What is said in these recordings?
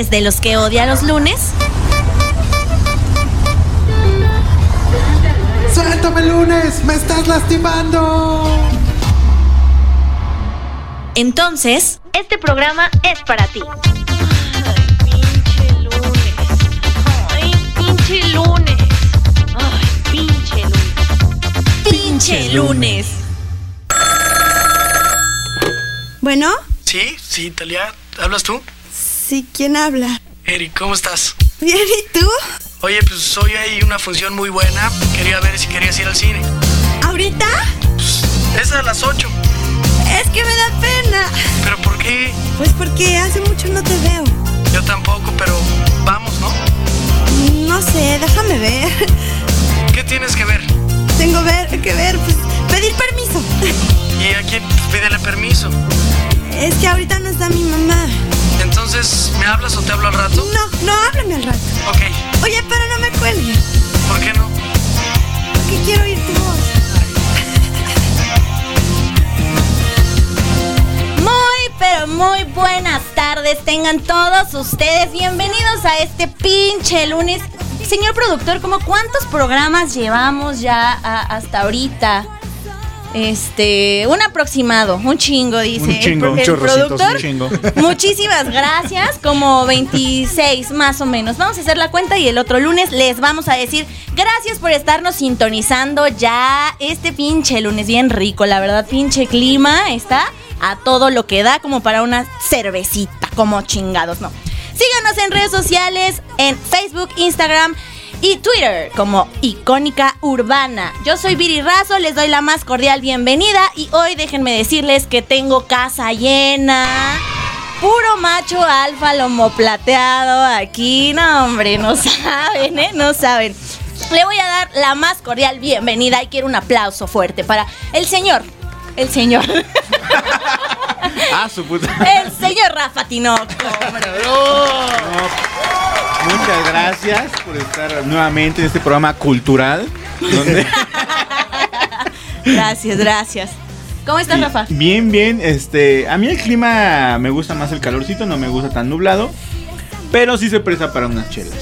eres de los que odia los lunes? ¡Suéltame lunes! ¡Me estás lastimando! Entonces, este programa es para ti. Ay, pinche lunes. Ay, pinche lunes. Pinche lunes. Bueno, Sí, sí, Talia, ¿hablas tú? Sí, ¿quién habla? Eric, ¿cómo estás? Bien, ¿y tú? Oye, pues hoy hay una función muy buena. Quería ver si querías ir al cine. ¿Ahorita? Pues, es a las 8. Es que me da pena. ¿Pero por qué? Pues porque hace mucho no te veo. Yo tampoco, pero vamos, ¿no? No sé, déjame ver. ¿Qué tienes que ver? Tengo ver, que ver, pues pedir permiso. ¿Y a quién? Pues, pídele permiso. Es que ahorita no está mi mamá. Entonces, ¿me hablas o te hablo al rato? No, no, háblame al rato. Ok, Oye, pero no me cuelgues. ¿por qué no? Porque quiero oír tu voz. Muy, pero muy buenas tardes. Tengan todos ustedes bienvenidos a este pinche lunes. Señor productor, ¿cómo cuántos programas llevamos ya a- hasta ahorita? Este, un aproximado, un chingo, dice Un chingo, el, productor. un chingo. Muchísimas gracias, como 26 más o menos. Vamos a hacer la cuenta y el otro lunes les vamos a decir gracias por estarnos sintonizando ya este pinche lunes bien rico, la verdad, pinche clima está a todo lo que da como para una cervecita, como chingados, no. Síganos en redes sociales, en Facebook, Instagram y Twitter como Icónica Urbana. Yo soy Viri Razo, les doy la más cordial bienvenida y hoy déjenme decirles que tengo casa llena. Puro macho alfa lomo plateado aquí. No, hombre, no saben, ¿eh? No saben. Le voy a dar la más cordial bienvenida y quiero un aplauso fuerte para el señor. El señor. Ah, su puta. El señor Rafa Tinoco. Muchas gracias por estar nuevamente en este programa cultural. Donde Gracias, gracias. ¿Cómo estás, Rafa? Bien, bien. Este, a mí el clima me gusta más el calorcito, no me gusta tan nublado. Pero sí se presta para unas chelas.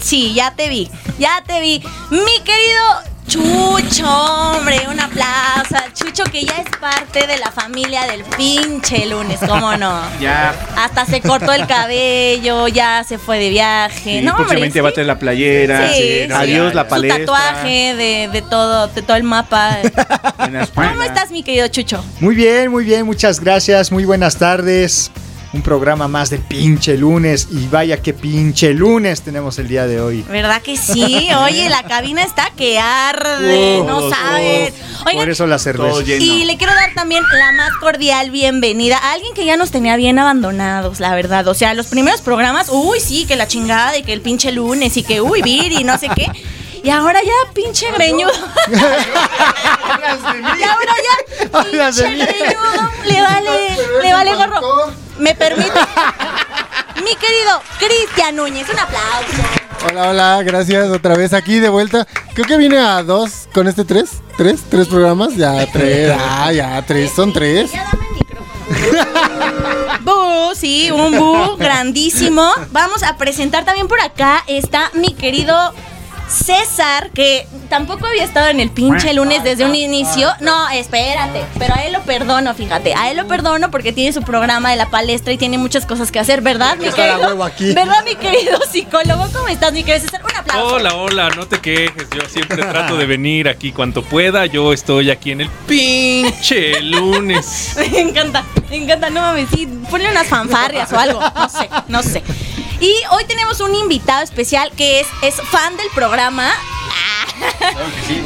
Sí, ya te vi, ya te vi. Mi querido Chucho, hombre, un aplauso al Chucho que ya es parte de la familia del pinche lunes, ¿cómo no? Ya. Hasta se cortó el cabello, ya se fue de viaje. Sí, no, hombre, próximamente sí. va a la playera. Sí, sí. Adiós la Su palestra. tatuaje de, de todo, de todo el mapa. ¿Cómo estás, mi querido Chucho? Muy bien, muy bien, muchas gracias, muy buenas tardes. Un programa más de pinche lunes y vaya que pinche lunes tenemos el día de hoy. ¿Verdad que sí? Oye, la cabina está que arde, Uf, no uf, saben. Por Oigan, eso la cerveza. Todo lleno. Y le quiero dar también la más cordial bienvenida a alguien que ya nos tenía bien abandonados, la verdad. O sea, los primeros programas, uy, sí, que la chingada y que el pinche lunes y que, uy, Viri, no sé qué. Y ahora ya, pinche greñudo. y ahora ya, de pinche greñudo. Le vale, le vale gorro. ¿Me permite? Mi querido Cristian Núñez, un aplauso. Hola, hola, gracias otra vez aquí de vuelta. Creo que vine a dos con este tres. ¿Tres? ¿Tres programas? Ya, tres. Ah, ya, tres. Son tres. Ya dame el micrófono. Bu, sí, un bu grandísimo. Vamos a presentar también por acá está mi querido César, que tampoco había estado en el pinche lunes desde un inicio. No, espérate, pero a él lo perdono, fíjate. A él lo perdono porque tiene su programa de la palestra y tiene muchas cosas que hacer, ¿verdad, mi querido? aquí. ¿Verdad, mi querido psicólogo? ¿Cómo estás, mi querido César? Un aplauso. Hola, hola, no te quejes. Yo siempre trato de venir aquí cuanto pueda. Yo estoy aquí en el pinche lunes. Me encanta, me encanta, no mames, sí, ponle unas fanfarrias o algo, no sé, no sé. Y hoy tenemos un invitado especial que es, es fan del programa.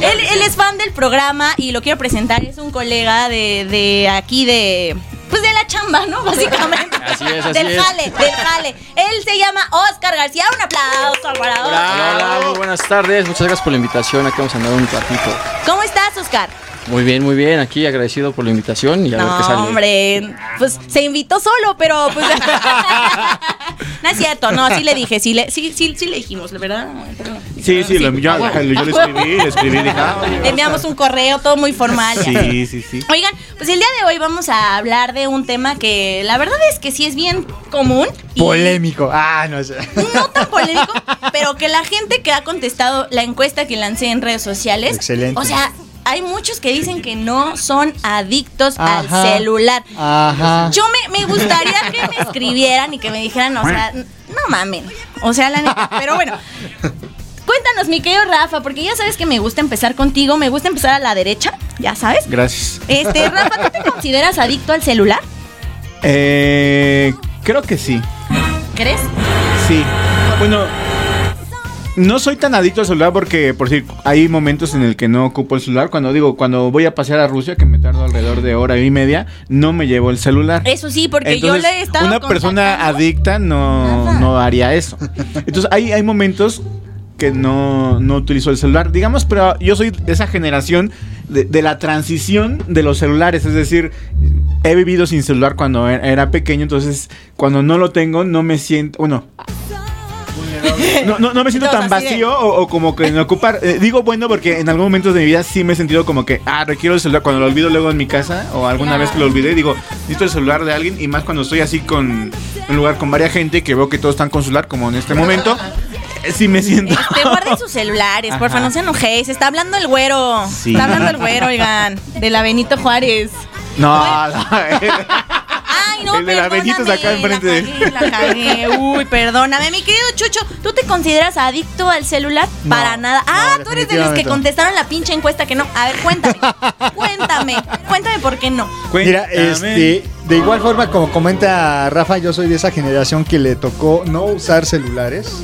él, él es fan del programa y lo quiero presentar, es un colega de, de aquí de... Pues de la chamba, ¿no? Básicamente. Así es, así del es. jale, del jale. Él se llama Oscar García. Un aplauso para Hola, hola, Oscar. muy buenas tardes. Muchas gracias por la invitación. Aquí vamos a andar un ratito. ¿Cómo estás, Oscar? Muy bien, muy bien. Aquí agradecido por la invitación y a ver qué No, sale. hombre, pues se invitó solo, pero pues No es cierto, no, sí le dije, sí le, sí, sí, sí le dijimos, ¿verdad? Sí, sí, lo- yo, yo le escribí, le escribí, dije, ah, oye, Le enviamos un correo todo muy formal. Sí, sí, sí. Oigan, pues el día de hoy vamos a hablar de un tema que la verdad es que sí es bien común. y Polémico. Ah, no sé. No tan polémico, pero que la gente que ha contestado la encuesta que lancé en redes sociales. Excelente. O sea, hay muchos que dicen que no son adictos Ajá. al celular. Ajá. Yo me, me gustaría que me escribieran y que me dijeran, o sea, no mamen. O sea, la neta. Pero bueno. Cuéntanos, mi querido Rafa, porque ya sabes que me gusta empezar contigo, me gusta empezar a la derecha, ya sabes. Gracias. Este, Rafa, ¿tú te consideras adicto al celular? Eh, creo que sí. ¿Crees? Sí. Bueno, no soy tan adicto al celular porque, por decir, hay momentos en el que no ocupo el celular. Cuando digo, cuando voy a pasear a Rusia, que me tardo alrededor de hora y media, no me llevo el celular. Eso sí, porque yo le he estado una persona adicta no, Nada. no haría eso. Entonces, hay, hay momentos que no, no utilizo el celular. Digamos, pero yo soy de esa generación de, de la transición de los celulares. Es decir, he vivido sin celular cuando e- era pequeño. Entonces, cuando no lo tengo, no me siento. Bueno. No, no, no me siento tan vacío o, o como que en ocupar. eh, digo bueno porque en algún momento de mi vida sí me he sentido como que, ah, requiero el celular. Cuando lo olvido luego en mi casa o alguna vez que lo olvidé, digo, necesito el celular de alguien. Y más cuando estoy así con un lugar con varias gente que veo que todos están con celular, como en este momento, eh, sí me siento. Este, guarden sus celulares, porfa, no se enojéis. Está hablando el güero. Sí. Está hablando el güero, oigan. De la Benito Juárez. No, no, Ay, no, El de acá perdóname, enfrente. La cagué, la cagué. Uy, perdóname. Mi querido Chucho, ¿tú te consideras adicto al celular? No, Para nada. Ah, no, tú eres de los que contestaron la pinche encuesta que no. A ver, cuéntame. cuéntame. Cuéntame por qué no. Mira, este, de igual forma como comenta Rafa, yo soy de esa generación que le tocó no usar celulares.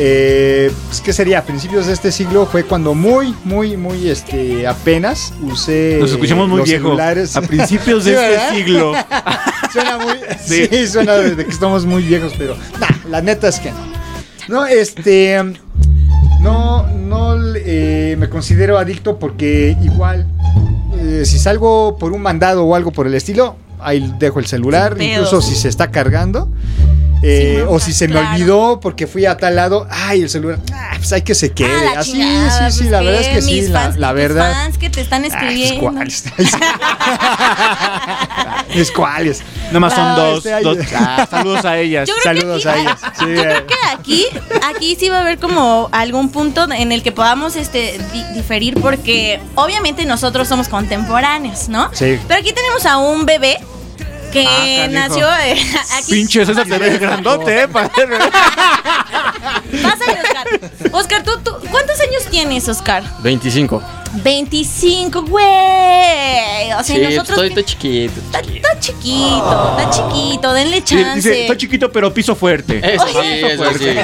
Eh, pues, ¿Qué sería? A principios de este siglo fue cuando muy, muy, muy, este, apenas usé Nos escuchamos muy los viejos. celulares. A principios de Sí, este ¿verdad? siglo. Suena muy, Sí. sí. suena de, que estamos muy viejos, pero nah, la neta es que no. No, este, no, no eh, me considero adicto porque igual, eh, si salgo por un mandado o algo por el estilo, ahí dejo el celular, incluso si se está cargando. Eh, Sí, no, o si se me olvidó porque fui a tal lado, ay, el celular, ah, pues hay que se quede. Ah, Así, chingada, sí, sí, pues, la verdad es que sí, Mis la, fans- la verdad. fans que te están Ah, pues, escribiendo. ¿cuáles? ¿Es cuáles? Nomás son Ah, dos. este, ay, dos- ah, saludos a ellas. Yo creo que Saludos aquí- a ellas. Sí, Yo eh. creo que aquí, aquí sí va a haber como algún punto en el que podamos este, di- diferir porque obviamente nosotros somos contemporáneos, ¿no? Sí. Pero aquí tenemos a un bebé que Ah, nació eh, aquí. Pinche César te ves grandote, eh. pa- Pásale, Oscar. Oscar, ¿tú, tú, ¿cuántos años tienes, Oscar? 25. 25, güey. O sea, Sí, nosotros... estoy, estoy chiquito. Está, está chiquito, está chiquito, denle Dice, chance. dice, estoy chiquito pero piso fuerte. Eso Oye, sí, eso sí. Oye,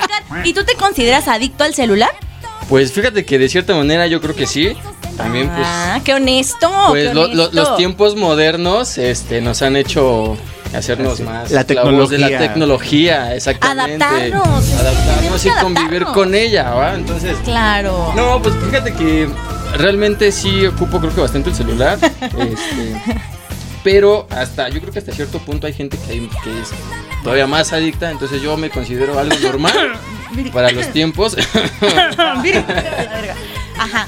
Oscar, ¿y tú te consideras adicto al celular? Pues fíjate que de cierta manera yo creo que sí. También pues, Ah, qué honesto. pues qué lo- lo- honesto. los tiempos modernos este, nos han hecho hacernos más La esclavos de la tecnología. tecnología, exactamente. Adaptarnos, Adaptarnos y convivir con ella, ¿va? Entonces, Claro. no, pues fíjate que realmente sí ocupo creo que bastante el celular. este, pero hasta, yo creo que hasta cierto punto hay gente que, hay- que es todavía más adicta, entonces yo me considero algo normal para los tiempos. Ajá.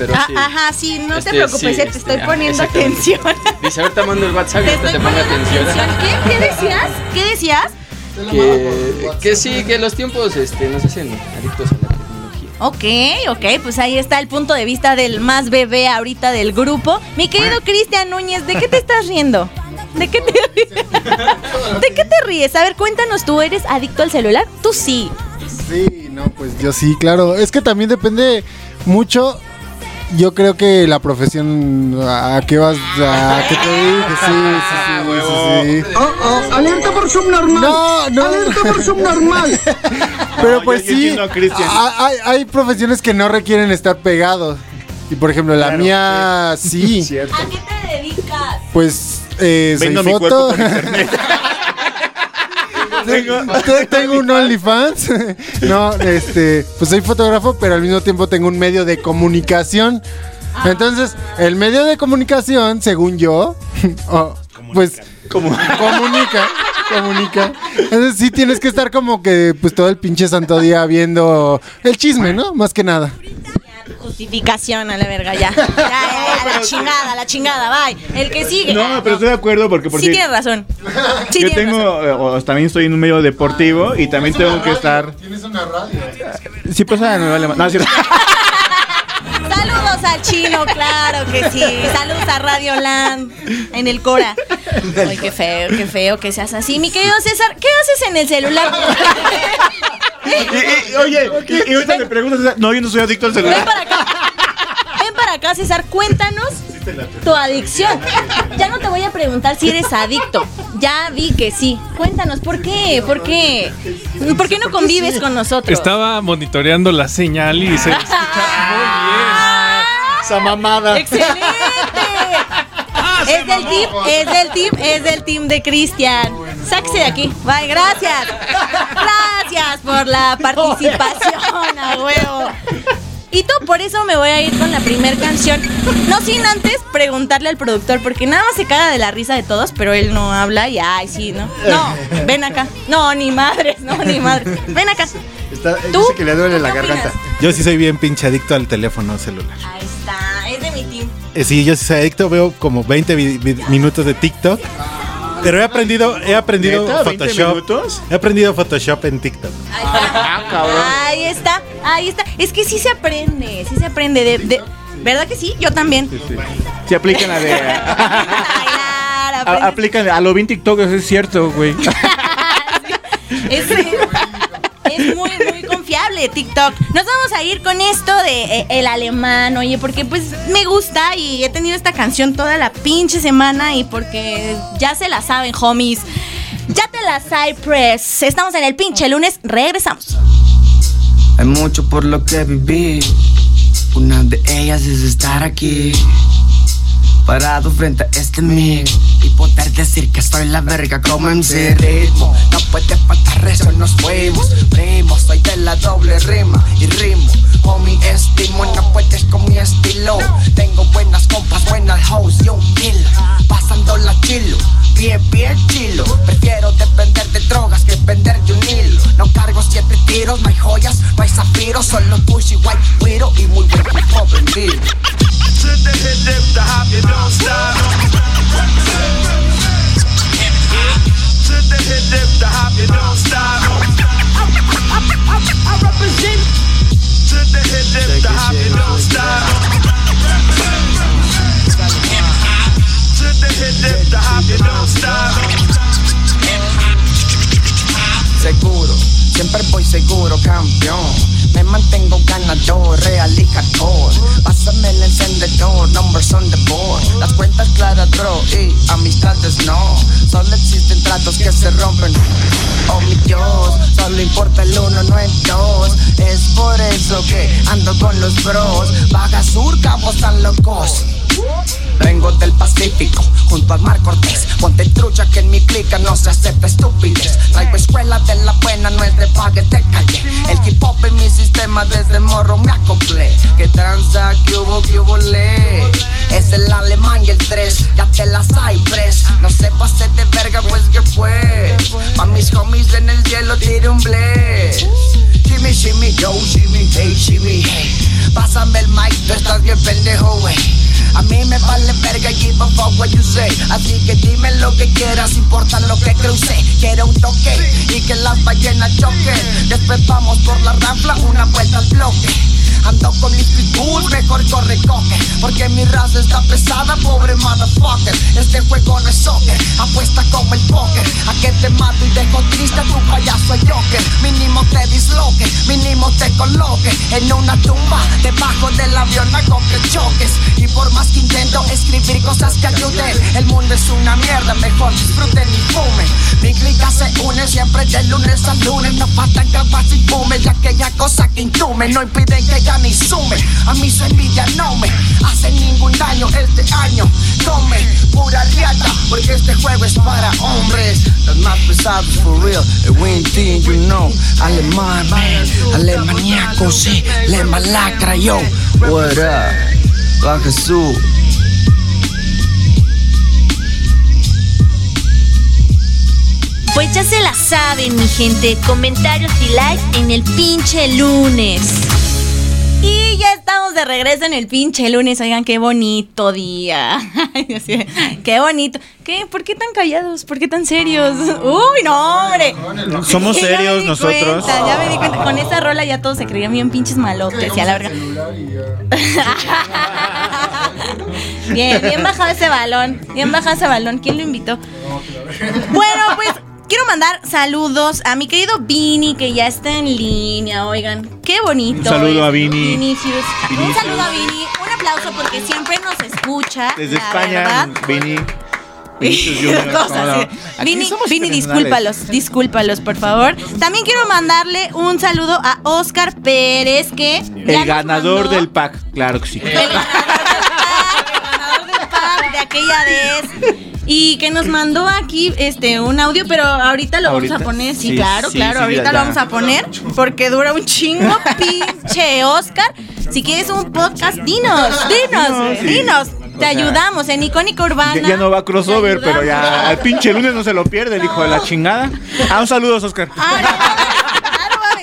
Pero Ah, sí. ajá, sí, no Este, te preocupes, sí, eh, te este, estoy ah, poniendo atención. Dice, ahorita mando el WhatsApp y Te te pongo atención. atención. ¿Qué? ¿Qué decías? ¿Qué decías? que, que sí, que los tiempos este, nos hacen adictos a la tecnología. Ok, ok, pues ahí está el punto de vista del más bebé ahorita del grupo. Mi querido Cristian Núñez, ¿de qué te estás riendo? ¿De qué te ríes? ¿De qué te ríes? A ver, cuéntanos, ¿tú eres adicto al celular? Tú sí. Sí, no, pues yo sí, claro. Es que también depende mucho. Yo creo que la profesión a qué vas, a qué te dediques, sí, sí, sí, sí, sí. Oh, oh, alerta por subnormal. No, no. Alerta por subnormal. Pero No, pues yo- yo sí, hay, hay profesiones que no requieren estar pegados. Y por ejemplo, la Claro, mía sí, Cierto. ¿A qué te dedicas? pues eh, soy Vendo mi cuerpo foto. por internet. tengo, te- tengo un OnlyFans. no, este, pues soy fotógrafo, pero al mismo tiempo tengo un medio de comunicación. Entonces, el medio de comunicación, según yo, oh, pues Como comunica. comunica. Entonces sí tienes que estar como que pues todo el pinche santo día viendo el chisme, ¿no? Más que nada. Justificación a la verga, ya. Ya, ya, ya, la chingada, la chingada, bye. El que sigue. No, pero estoy de acuerdo porque por Sí si- tienes razón. Sí yo tienes tengo, razón. eh, o también estoy en un medio deportivo y también tengo que estar. Tienes una radio. Sí, pasa, me vale más. No, es cierto. Saludos al chino, claro que sí. Saludos a Radio Land en el Cora. Ay, qué feo, qué feo que seas así. Mi querido César, ¿qué haces en el celular? Y- y- oye, y, y ahorita me preguntas, no, yo no soy adicto al Ven celular. para acá. Ven para acá, César. Cuéntanos tu adicción. Ya no te voy a preguntar si eres adicto. Ya vi que sí. Cuéntanos, ¿por qué? ¿Por qué? ¿Por qué no convives con nosotros? Estaba monitoreando la señal y se escucha Esa mamada. ¡Excelente! Es del team, es del team, es del team de Cristian. Sáquese de aquí. Bye, gracias. Gracias por la participación, a huevo. Y tú, por eso me voy a ir con la primer canción. No sin antes preguntarle al productor, porque nada más se caga de la risa de todos, pero él no habla y ay, sí, ¿no? No, ven acá. No, ni madres, no, ni madres. Ven acá. Está- ¿Tú? dice que le duele ¿Tú la opinas? garganta. Yo sí soy bien pinche adicto al teléfono celular. Ahí está, es de mi team. Eh, sí, yo sí soy adicto, veo como 20 vi- vi- minutos de TikTok. Pero he aprendido, he aprendido ¿Neta? ¿20 Photoshop. minutos? He aprendido Photoshop en TikTok. Ahí está. Ahí está, ahí está. Es que sí se aprende, sí se aprende. De, de- ¿Verdad que sí? Yo también. Se aplican la de. Bailar, a- aprende- aplican a lo bien TikTok, eso es cierto, güey. Es, es muy, muy confiable TikTok. Nos vamos a ir con esto de eh, el alemán, oye, porque pues me gusta y he tenido esta canción toda la pinche semana y porque ya se la saben, homies. Ya te la Cypress. Estamos en el pinche lunes, regresamos. Hay mucho por lo que vivir. Una de ellas es estar aquí. Parado frente a este y poder decir que soy la verga como en ese ritmo. No puede faltar eso, nos fuimos. Primo, soy de la doble rima y rimo. Homie, estimo, no puedes con mi estilo. Tengo buenas compas, buenas hoes y un kill. Pasando la chilo, pie, pie, chilo. Prefiero depender de drogas que vender de un hilo. No cargo siete tiros, no hay joyas, no hay zafiros. Solo pushy, white, widow y muy buen hip hop en vivo. To the hip dip, the hop, you don't stop. To the hip dip, the hop, you don't stop. I represent. To the hip dip, the hop, you don't stop. To the hip dip, the hop, you don't stop. seguro, siempre voy seguro, campeón. Me mantengo ganador, real y hardcore. Pásame el encendedor, numbers on the board. Las cuentas claras, bro, y amistades no. Solo existen tratos que se rompen. Oh mi Dios, solo importa el uno, no el dos. Es por eso que ando con los bros. Vaga sur, cabos tan locos. Vengo del Pacífico, junto al Mar Cortés. Ponte trucha que en mi clica no se acepta estupidez. Traigo escuela de la buena, no es de pague de calle. El hip hop en mi sistema desde morro me acoplé. Que tranza, que hubo, que hubo le. Es el alemán y el 3, ya te las hay pres. No se pase de verga, pues que fue. Pa' mis homies en el cielo tire un bless. Shimmy, shimmy, yo, shimmy, hey, shimmy, hey. Pásame el mic, tú estás bien pendejo, wey. A mí me vale verga, give a fuck what you say. Así que dime lo que quieras, importa lo que cruce. Quiero un toque y que las ballenas choquen. Después vamos por la rampla, una vuelta al bloque. Ando con mis pitbulls, mejor corre coque Porque mi raza está pesada, pobre motherfucker Este juego no es soccer, apuesta como el póker A que te mato y dejo triste a tu payaso Joker Mínimo te disloque, mínimo te coloque. En una tumba, debajo del avión hago que choques. Y por más que intento escribir cosas que ayuden El mundo es una mierda, mejor disfruten y fumen Mi clica se une siempre de lunes a lunes No faltan capas y fume, ya aquella cosa que intume. No impiden que gane y sume A mí su envidia no me hace ningún daño este año Tome pura riata, porque este juego es para hombres. Los más pesados for real, el win team you know Alemán, man, alemaniaco, sí, le malacra yo. What up, baja su Pues ya se la saben, mi gente. Comentarios y likes en el pinche lunes. Ya estamos de regreso en el pinche lunes. Oigan, qué bonito día. Qué bonito. ¿Qué? ¿Por qué tan callados? ¿Por qué tan serios? Uy, no, hombre. Somos Ya me serios di nosotros. cuenta, ya me di cuenta. Con esa rola ya todos se creían bien pinches malotes. Y a la verga. Bien, bien bajado ese balón. Bien bajado ese balón. ¿Quién lo invitó? Bueno, pues quiero mandar saludos a mi querido Vini, que ya está en línea. Oigan, qué bonito. Un saludo a Vini. Vinicius. Un saludo a Vini. Un aplauso porque siempre nos escucha. Desde España. Vini. Vini, somos Vini, discúlpalos, discúlpalos, por favor. También quiero mandarle un saludo a Oscar Pérez, que El ganador mandó- del pack, claro que sí. el ganador del pack de aquella vez. Y que nos mandó aquí este un audio, pero ahorita lo Ahorita, vamos a poner. Sí, sí, claro, sí, claro. sí, ahorita lo vamos a poner porque dura un chingo, pinche Oscar. Si quieres un podcast, dinos, dinos, dinos. Te O sea, ayudamos en Icónica Urbana. Ya, ya no va crossover, pero ya al pinche lunes no se lo pierde, el hijo de la chingada. Ah, un saludo, Oscar.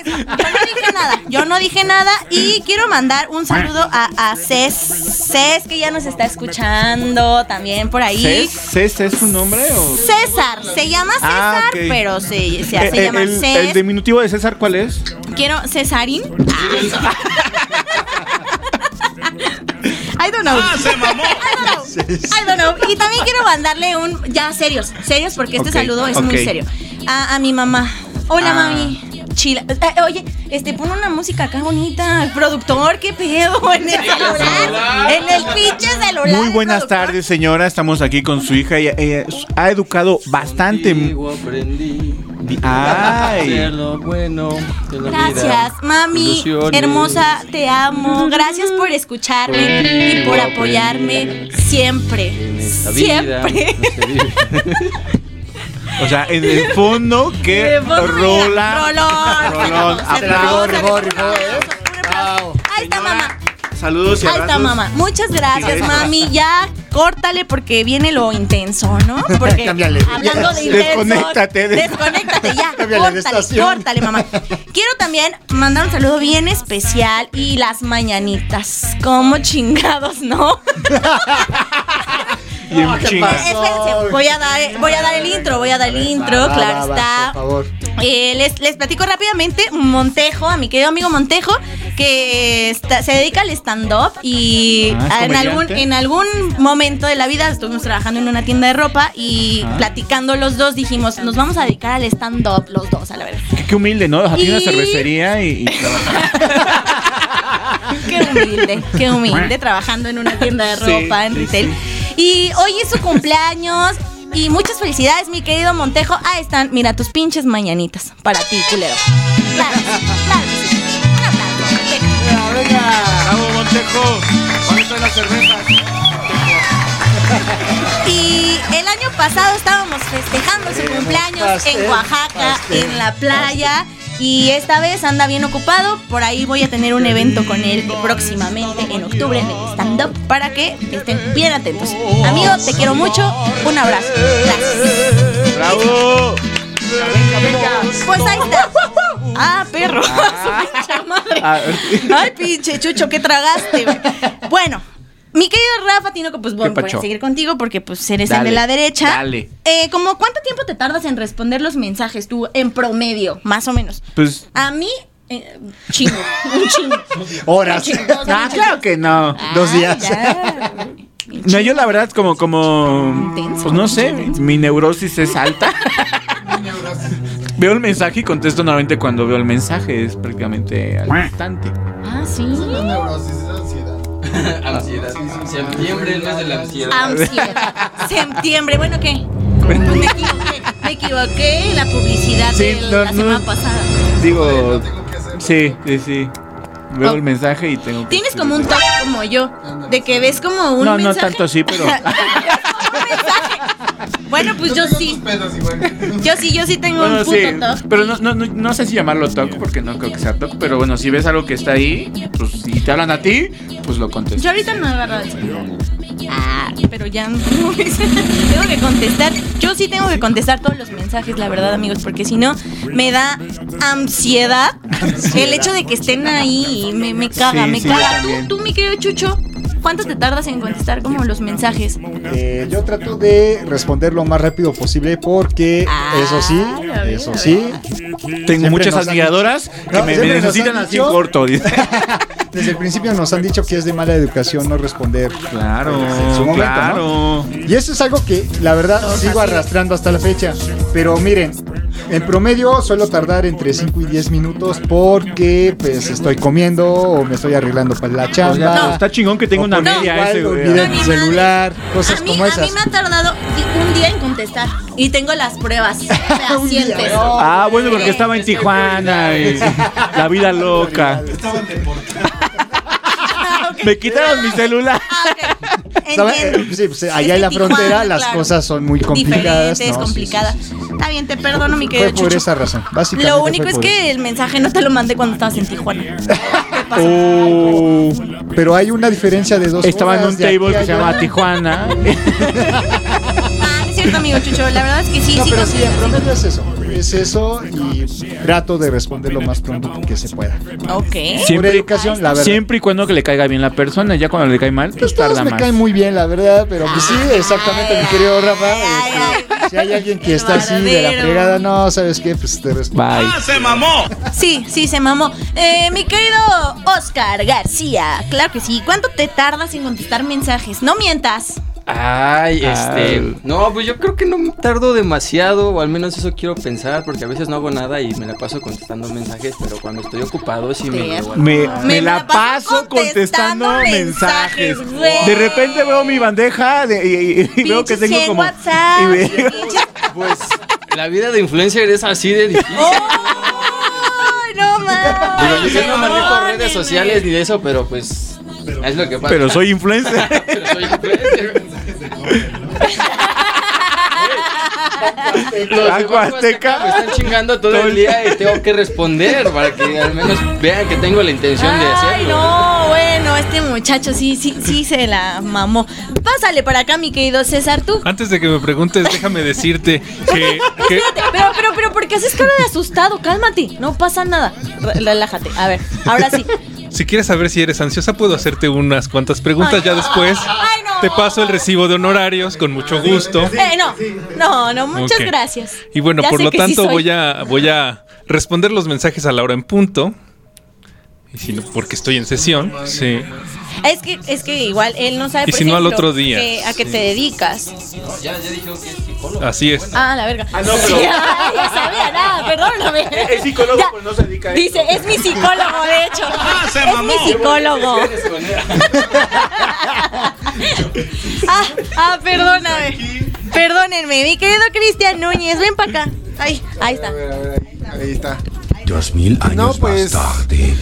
Yo no dije nada, yo no dije nada y quiero mandar un saludo a, a Cés, Cés que ya nos está escuchando también por ahí. ¿Cés? ¿Cés es su nombre? O? César, se llama César, Ah, ok. pero se, se, Eh, se eh, llama el, Cés. el diminutivo de César, ¿cuál es? Quiero Cesarín. I don't know. Ah, I don't know. I don't know. Y también quiero mandarle un. Ya, serios. Serios, porque este saludo es muy serio. A, a mi mamá. Hola, Ah. mami. Chila. Eh, oye, este, pon una música acá bonita. Productor, ¿qué pedo? En el celular. En el pinche celular. Muy buenas tardes, señora. Estamos aquí con su hija. Ella, ella ha educado bastante. Ay. Bueno. Gracias, mami, Ilusiones. hermosa, te amo. Gracias por escucharme y por apoyarme siempre. Siempre. O sea, en el fondo, qué rola. rolón. Ahí está, mamá. Saludos y Ahí está, mamá. Muchas gracias, mami. Ya córtale porque viene lo intenso, ¿no? Porque Cámbiale. hablando de intenso. Desconéctate, des- Desconéctate ya. Cámbiale de Córtale, estación. córtale, mamá. Quiero también mandar un saludo bien especial y las mañanitas. Como chingados, ¿no? Y en chinga. Espérense, voy a dar, voy a dar el intro, voy a dar el intro, Va, claro va, va, está. Por favor. Eh, les, les platico rápidamente, Montejo, a mi querido amigo Montejo, que está- se dedica al stand-up y Ah, ¿es en, algún, en algún momento de la vida estuvimos trabajando en una tienda de ropa y platicando los dos dijimos, nos vamos a dedicar al stand-up los dos, a la verdad. Qué, qué humilde, ¿no? O sea, tiene una cervecería y, y. Qué humilde, qué humilde, trabajando en una tienda de Sí, ropa en sí, retail. Y hoy es su cumpleaños. Y muchas felicidades, mi querido Montejo. Ahí están, mira, tus pinches mañanitas. Para ti, culero. Claro, claro aplauso. Venga. ¡Bravo, Montejo! Y el año pasado estábamos festejando su cumpleaños en Oaxaca, en la playa. Y esta vez anda bien ocupado. Por ahí voy a tener un evento con él próximamente en octubre de stand-up para que estén bien atentos. Amigo, te quiero mucho. Un abrazo. Gracias. ¡Bravo! Pues ahí está. Ah, perro. Ah, Ay, pinche chucho, ¿qué tragaste? Bueno, mi querido Rafa Tinoco, pues bueno, voy a seguir contigo porque pues eres el de la derecha. dale. Eh, ¿Cómo cuánto tiempo te tardas en responder los mensajes tú en promedio, más o menos? Pues. A mí, eh, chingo, un chingo. Horas. Un chingo, dos Ah, claro que no. Dos días. ya. No, yo la verdad como, como, pues no sé, mi neurosis es alta. veo el mensaje y contesto nuevamente cuando veo el mensaje, es prácticamente al instante. Ah, sí. Ansiedad. Septiembre, el mes de la ansiedad. Ansiedad. Septiembre, bueno, ¿qué? Pues me equivoqué, me equivoqué en la publicidad Sí, de no, la no. semana pasada. Digo, sí, sí, sí. Veo Oh. el mensaje y tengo que... Tienes como un toque como yo, de que ves como un No, no mensaje. tanto así, pero... Bueno, pues yo sí. Yo sí, yo sí tengo Bueno, un puto sí, toque. pero no, no, no, no sé si llamarlo talk porque no creo que sea talk, pero bueno, si ves algo que está ahí, pues si te hablan a ti, pues lo contestas. Yo ahorita no he agarrado el celular. Ah, pero ya tengo que contestar. Yo sí tengo que contestar todos los mensajes, la verdad, amigos, porque si no me da ansiedad, el hecho de que estén ahí y me, me caga, Sí, me sí, caga. Tú, tú, mi querido Chucho, ¿cuánto te tardas en contestar como los mensajes? Eh, yo trato de responder lo más rápido posible porque eso sí, eso sí. Tengo Siempre muchas han admiradoras que No, me, necesitan así dicho- corto. Desde el principio nos han dicho que es de mala educación no responder. Claro, en su momento, claro. ¿no? Y eso es algo que la verdad sigo arrastrando hasta la fecha. Pero miren, en promedio suelo tardar entre 5 y 10 minutos porque pues estoy comiendo o me estoy arreglando para la chamba. No. Está chingón que tenga O una media igual ese, güey. olvidé No, mi celular, cosas A mí, como a mí me ha tardado un día en contestar y tengo las pruebas fehacientes. Ah, bueno, porque estaba en Tijuana y la vida loca. Me quitaron mi celular. ¿Sabe? Sí, pues, allá en la Tijuana, frontera las claro. cosas son muy complicadas. Diferentes, ¿no? Sí, complicadas. Está bien, te perdono, mi sí. querido Fue por Chucho. esa razón. Básicamente Lo único es que el mensaje no te lo mandé cuando estabas en Tijuana. Oh, pero hay una diferencia de dos Estaba en horas, un de aquí table que a se llama Tijuana. Ah, cierto, amigo Chucho. La verdad es que sí, No, sí. pero sí, en promedio es eso. Es eso y trato de responder lo más pronto que se pueda. Ok. Por educación, la verdad. siempre y cuando que le caiga bien la persona. Ya cuando le cae mal, pues Todos tarda me más. caen muy bien, la verdad, pero pues sí, exactamente, mi querido Rafa. este, si hay alguien que está así de la fregada, no, ¿sabes qué? Pues te respondo. Bye. ¡Se mamó! Sí, sí, se mamó. Eh, mi querido Oscar García, claro que sí. ¿Cuánto te tardas en contestar mensajes? No mientas. Ay, este. No, pues yo creo que no me tardo demasiado, o al menos eso quiero pensar, porque a veces no hago nada y me la paso contestando mensajes, pero cuando estoy ocupado sí me Sí. Me, Me me la la paso contestando contestando mensajes. De repente veo mi bandeja de- y, y- y veo que tengo en como. WhatsApp, y me- Pues la vida de influencer es así de difícil. ¡Ay, no mames! Yo no manejo Perdónenme. redes sociales ni de eso, pero pues es lo que pasa. pero soy influencer. Pero soy influencer. Los Banco Azteca. Me están chingando todo el día y tengo que responder para que al menos vean que tengo la intención de Ay, hacerlo. no, bueno, este muchacho sí, sí, sí se la mamó. Pásale para acá, mi querido César, tú. Antes de que me preguntes, déjame decirte que, que Espérate, pero, pero, pero, ¿por qué haces cara de asustado? Cálmate, no pasa nada. Re- Relájate. A ver, ahora sí. Si quieres saber si eres ansiosa, puedo hacerte unas cuantas preguntas ya después. Ay, no. Te paso el recibo de honorarios con mucho gusto. Eh, no, no, no, muchas gracias. Y bueno, Ya por lo sí tanto voy a voy a responder los mensajes a la hora en punto. Y si no, porque estoy en sesión, sí. Es que, es que igual él no sabe, Y por si no, al ejemplo, otro día. que- a qué Sí. te dedicas. Ya, ya dijeron que es psicólogo. Así es. Ah, la verga. Ah, no, pero- Sí, ah, ya sabía nada, perdóname. Es psicólogo, Ya. pero no se dedica a eso. Dice, es mi psicólogo, de hecho. se es mamó. mi psicólogo. Ah, ah, perdóname. Perdónenme, mi querido Cristian Núñez, ven para acá. Ahí, ahí está. Ahí está. Dos mil años No, pues- más tarde.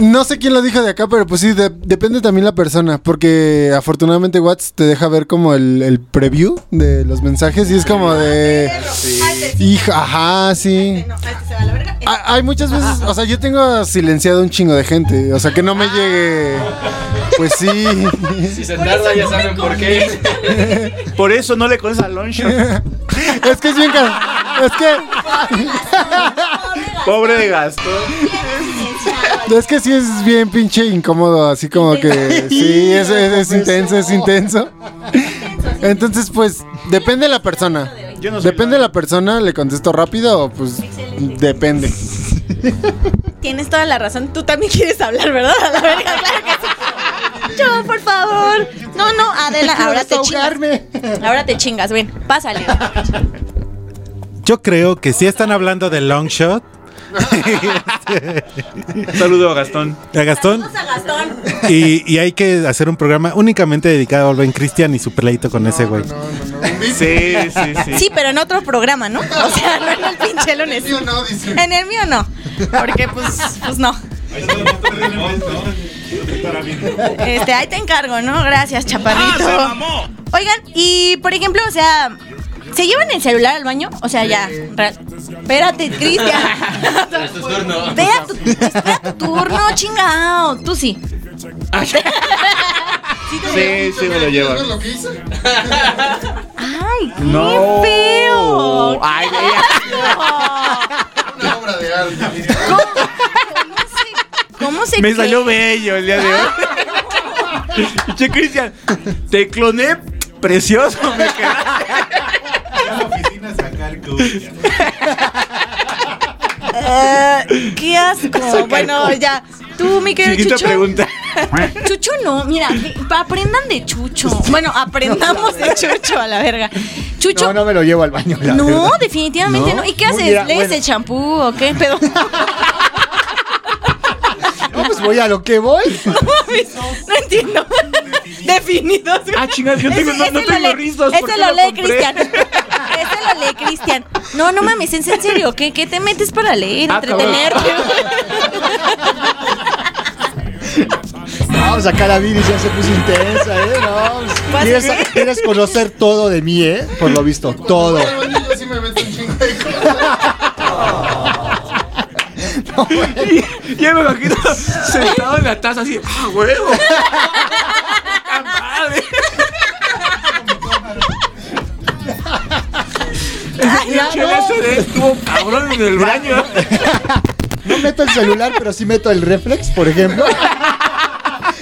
No sé quién lo dijo de acá, pero pues sí, de- depende también la persona. Porque afortunadamente WhatsApp te deja ver como el, el preview de los mensajes y es como de. Hija, ajá, sí. Hay muchas veces, o sea, yo tengo silenciado un chingo de gente. O sea, que no me llegue. Pues sí. Si se tarda ya saben por qué. Por eso no le conoces a Longshot. Es que es bien. Es que. Pobre de Gastón. Es que sí es bien pinche incómodo, así como que sí, es, es- es intenso, es intenso. Entonces, pues, depende de la persona. Yo no soy Depende de la persona, le contesto rápido o pues depende. Tienes toda la razón. Tú también quieres hablar, ¿verdad? A la verga, claro que sí. Yo, por favor. No, no, Adela, ahora te chingas. Ahora te chingas, ven, pásale. Yo creo que si están hablando de long shot. Saludo a Gastón. A Gastón. Vamos a Gastón. Y, y hay que hacer un programa únicamente dedicado al buen Cristian y su peleito con ese güey. Sí, sí, sí. Sí, pero en otro programa, ¿no? O sea, no en el pinche lunes. En el mío no. Porque, pues, pues no. Este, ahí te encargo, ¿no? Gracias, chaparrito. Ah. Oigan, y por ejemplo, o sea, ¿se llevan el celular al baño? O sea, ya. real- Espérate, Cristian. Es tu turno. Espera tu, espera tu turno, chingao. Tú sí. Sí, sí me lo llevo. Ay, qué No. feo. Ay, Una obra de arte. ¿Cómo se Me qué? salió bello el día de hoy. Che, Cristian, te cloné precioso. Me Eh, qué asco. Bueno, ya. Tú, mi querido Siguiente Chucho. pregunta. Chucho no, mira, aprendan de Chucho. Bueno, aprendamos de Chucho a la verga. Chucho. No, no me lo llevo al baño. la No, verdad. definitivamente no. ¿No? ¿Y qué haces? ¿Lees bueno. el champú o qué pedo? No, pues voy a lo que voy. No no entiendo. Definidos. Ah, chingas, yo tengo- no- no lo tengo lee- rizos, ¿por Ese lo lo lee? Cristian. Ese lo lee Cristian. No, no mames, ¿en en serio? ¿Qué, qué te metes para leer? Ah, entretenerte. Vamos acá la Viri ya se puso intensa, ¿eh? No, pues, ¿Pasa quieres, quieres conocer todo de mí, ¿eh? Por lo visto, todo. Yo sí me meto un chingo de Y ya me imagino sentado en la taza así. ¡Ah, huevo! Estuvo cabrón en el baño. No meto el celular, pero sí meto el reflex, por ejemplo.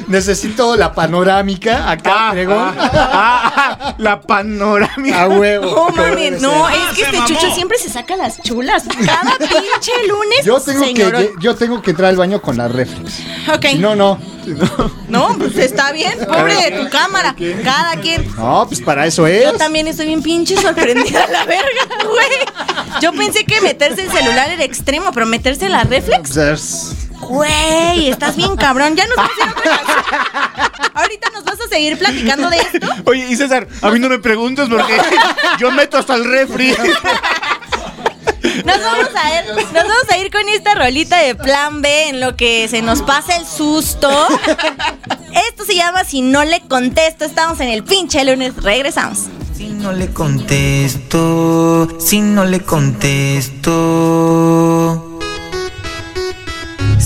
Necesito la panorámica acá, fregón. Ah, la panorámica. A huevo. Mames, debe no, es que este Chucho siempre se saca las chulas. Cada pinche lunes. Yo tengo, que, yo tengo que entrar al baño con la reflex. Ok. Si no, no. No, pues está bien, pobre de tu cámara. Cada quien. No, pues para eso es. Yo también estoy bien pinche sorprendida a la verga, güey. Yo pensé que meterse el celular era extremo, pero meterse la reflex, Pues, güey, estás bien cabrón. Ya nos vamos a canción. Ahorita nos vas a seguir platicando de esto. Oye, y César, a mí no me preguntes porque yo meto hasta el refri. Nos vamos a ir, nos vamos a ir con esta rolita de plan B en lo que se nos pasa el susto. Esto se llama Si no le contesto. Estamos en el pinche lunes. Regresamos. Si no le contesto, si no le contesto.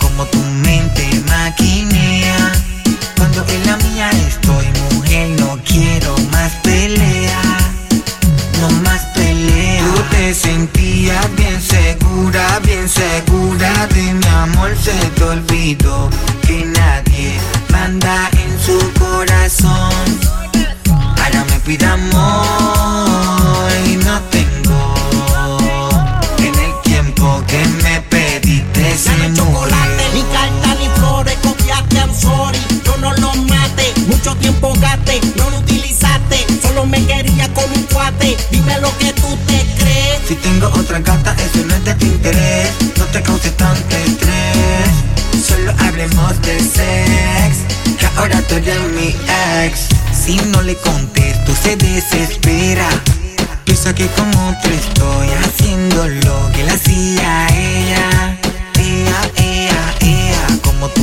Como tu mente maquinea. Cuando en la mía estoy, mujer, no quiero más pelea. No más pelea. Tú te sentías bien segura, bien segura de mi amor. Se te olvidó que nadie manda Dime lo que tú te crees. Si tengo otra gata, eso no es de tu interés. No te causes tanto estrés. Solo hablemos de sex. Que ahora tú eres mi ex. Si no le contesto, se desespera. Piensa que con otro estoy haciendo lo que le hacía ella. Ea, ea, ea, como tu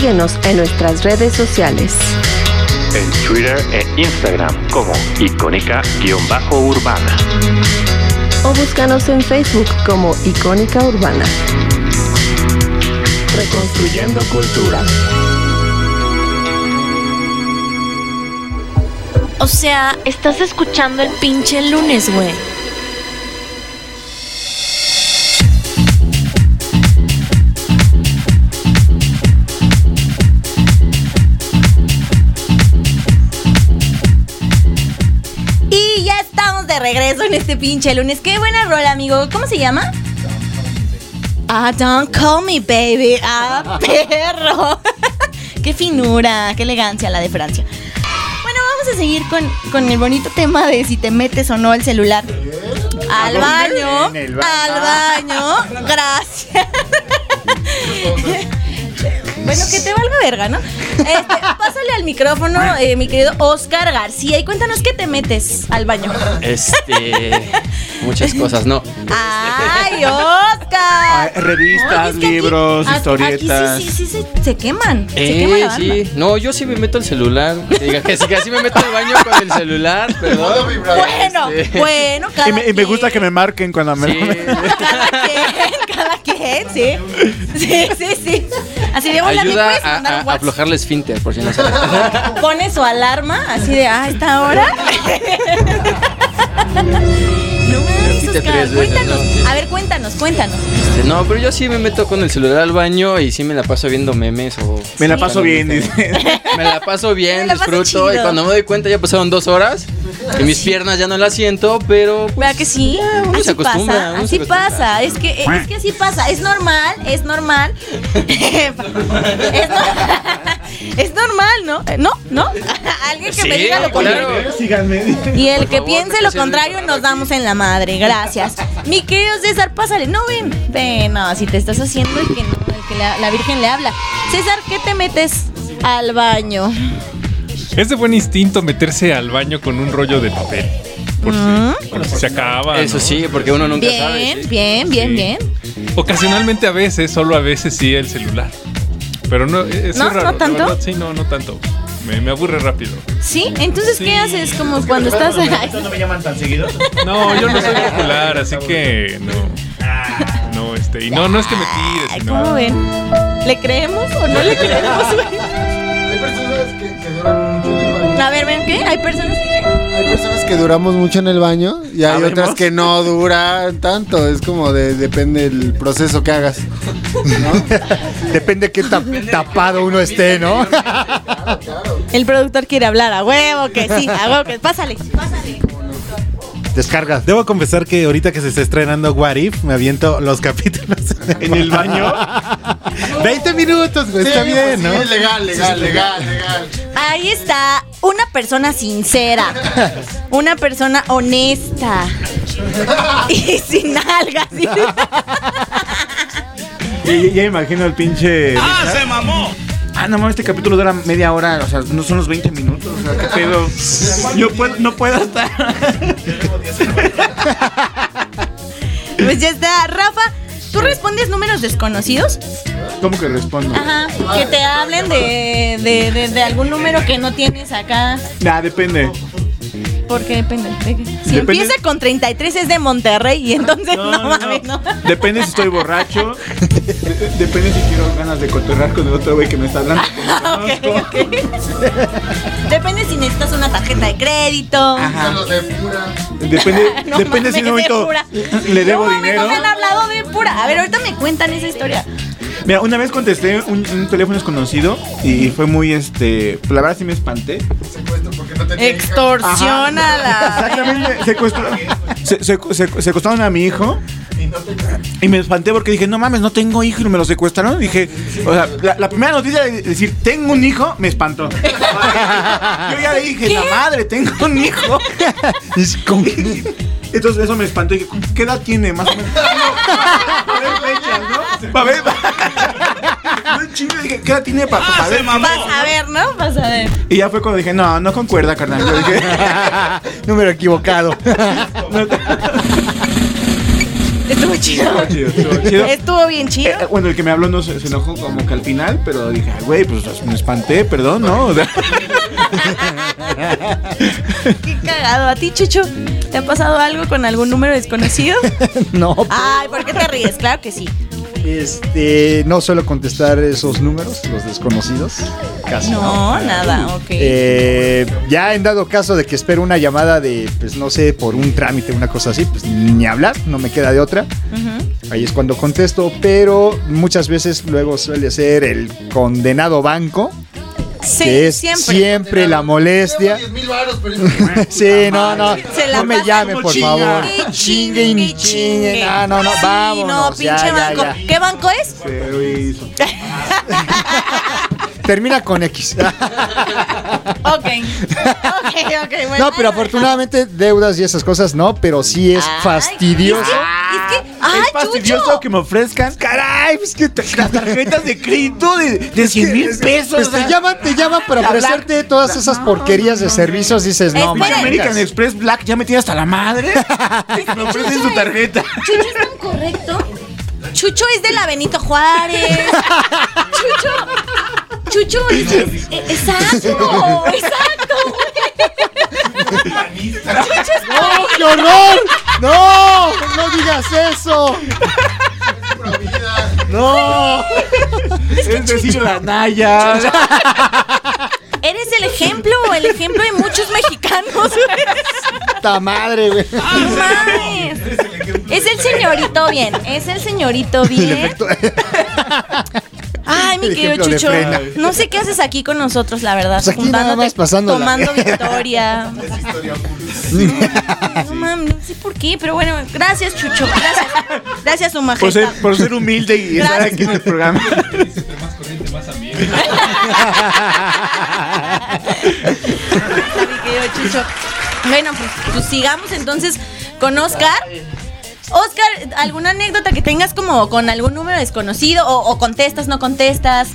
Síguenos en nuestras redes sociales. En Twitter e Instagram como icónica-urbana. O búscanos en Facebook como Icónica Urbana. Reconstruyendo cultura. O sea, estás escuchando el pinche lunes, güey. Regreso en este pinche lunes. Qué buena rola, amigo. ¿Cómo se llama? Ah, don't call me baby. Ah, perro. qué finura, qué elegancia la de Francia. Bueno, vamos a seguir con, con el bonito tema de si te metes o no el celular. Al baño. Al baño. Gracias. Bueno, que te valga verga, ¿no? Este, pásale al micrófono, eh, mi querido Oscar García, y cuéntanos qué te metes al baño. Este. muchas cosas, no. ¡Ay, Oscar! Revistas, libros, Aquí- historietas. Aquí sí, sí, sí, se, se queman. se quema Eh, la sí. No, yo sí me meto el celular. Diga que sí, que así me meto al baño con el celular, perdón. Bueno, Este, bueno, cada Y me, y me gusta que me marquen cuando me lo cada quien, sí. Sí, sí, sí. Así de, ¿me Ayuda a, a- a aflojar la esfínter, por si no sabes. Pone su alarma, así de, ah, esta hora. no veces, cuéntanos. A ver, cuéntanos, cuéntanos. Este, no, pero yo sí me meto con el celular al baño y sí me la paso viendo memes o... Me la paso bien, dice. Me la paso bien, paso disfruto y cuando me doy cuenta ya pasaron dos horas y mis piernas ya no las siento, pero... pues, Vea que sí, uno así se acostumbra, pasa, uno se así acostumbra. pasa, es que es que así pasa, es normal, es normal. es, no- es normal, ¿no? ¿No? ¿No? Alguien que me diga lo contrario. claro. Síganme. Y el que favor, piense que lo contrario nos damos en la madre, gracias. Mi querido César, pásale. No, ven, ven, no, si te estás haciendo el que no, el que la, la Virgen le habla. César, ¿qué te metes al baño? Es de buen instinto meterse al baño con un rollo de papel. Por, si, por si se acaba. Eso ¿no? sí, porque uno nunca Bien, sabe. sí. bien, bien, Sí. bien. Ocasionalmente a veces, solo a veces sí el celular. Pero no, es ¿No? raro. ¿No tanto? verdad, sí, no, no tanto. Me, me aburre rápido. ¿Sí? Entonces, ¿qué haces? Como cuando estás... ¿No me llaman tan seguido? No, yo no soy popular, así que no. No, este. Y no, no es que me tire, sino. ¿Cómo ven? ¿Le creemos o no le creemos, que, que duran mucho en el baño. A ver, ¿ven qué? Hay personas que... Hay personas que duramos mucho en el baño y hay otras que no duran tanto. Es como de, depende del proceso que hagas. Depende qué tap- tapado uno esté, ¿no? El productor quiere hablar, a huevo que sí, a huevo que... Pásale, pásale. Descargas. Debo confesar que ahorita que se está estrenando What If, me aviento los capítulos ¿En el baño? 20 minutos, güey, está bien, pues ¿no? sí, legal, legal, legal, legal. Ahí está una persona sincera, una persona honesta y sin algas. Ya, ya- ya imagino el pinche. ¡Ah, se mamó! Ah, no mames, este capítulo dura media hora, o sea, no son los 20 minutos, o sea, qué pedo. Yo puedo, no puedo estar. Pues ya está, Rafa. ¿Tú respondes números desconocidos? ¿Cómo que respondo? Ajá. Que te hablen de, de, de- de algún número que no tienes acá. Nah, depende. Porque depende. de qué. Si Depende- empieza con 33 es de Monterrey y entonces no, mames, ¿no? Depende si estoy borracho. de- depende si quiero ganas de cotorrear con el otro güey que me está hablando. Ok, ok. Depende si necesitas una tarjeta de crédito. Depende, No depende si en un mames, de momento pura. le debo no, mames, dinero. No me han hablado de pura. A ver, ahorita me cuentan esa historia. Mira, una vez contesté un, un teléfono desconocido y fue muy, este, la verdad sí me espanté. Extorsiona la. Exactamente, secuestró, se, se, se- secuestraron a mi hijo. Y me espanté porque dije, no mames, no tengo hijo y me lo secuestraron. Dije, o sea, la, la primera noticia de decir, tengo un hijo, me espantó. Yo ya le dije, la madre, tengo un hijo. Entonces eso me espantó. Dije, ¿qué edad tiene? Más o menos. Para ver fechas, ¿no? Para ver. No, chingo, dije, ¿qué edad tiene para ver? Vas a ver, ¿no? Vas a ver. Y ya fue cuando dije, no, no concuerda, carnal. Yo dije, Número equivocado. Estuvo chido. chido, estuvo chido. Estuvo bien chido. Eh, bueno, el que me habló no se, se enojó como que al final, pero dije, ay, güey, pues me espanté, perdón, ¿no? O sea, Qué cagado. ¿A ti, Chucho? ¿Te ha pasado algo con algún número desconocido? No, Ay, ¿por qué te ríes? Claro que sí. Este, no suelo contestar esos números, los desconocidos. Casi No, nada, ok. Eh, ya en dado caso de que espero una llamada de, pues no sé, por un trámite, una cosa así, pues ni hablar, no me queda de otra. Ahí es cuando contesto, pero muchas veces luego suele ser el condenado banco. Sí, que es siempre. siempre, la molestia. sí, no, no. Se la no me como por chingue, favor. chingue, Chingue chingue. No, no, no. Vámonos. no, pinche ya, banco. ya. ¿Qué banco es? Termina con X. Ok. Ok, ok, bueno. No, pero afortunadamente deudas y esas cosas no, pero sí es fastidioso. Es que, ¡ay, es fastidioso Chucho! que me ofrezcan. Caray, pues que te- las tarjetas de crédito de, de 100 mil pesos. Pues o sea, te llaman, te llaman para la ofrecerte Black- todas esas porquerías de servicios. Dices, no, man. American Express Black ya me tiene hasta la madre. de que me ofrecen su tarjeta. Chucho es tan correcto. Chucho es de la Benito Juárez. Chucho. Chucho es. es- exacto. Exacto, güey. ¡No, qué horror! ¡No! ¡No digas eso! ¡No! Es decir, la Naya. Eres el ejemplo, el ejemplo de muchos mexicanos. ¡Ta madre, güey! Mames. Es el señorito bien. Es el señorito bien. Mi querido Chucho. No sé qué haces aquí con nosotros, la verdad. Pues aquí nada más pasándola. tomando victoria. No mames, no sé por qué, pero bueno, gracias, Chucho. Gracias. Gracias, su Por ser, majestad. por ser humilde y estar Gracias. aquí en el programa. mi querido Chucho. Bueno, pues, pues sigamos entonces con Oscar. Oscar, ¿alguna anécdota que tengas como con algún número desconocido? O, o contestas, no contestas?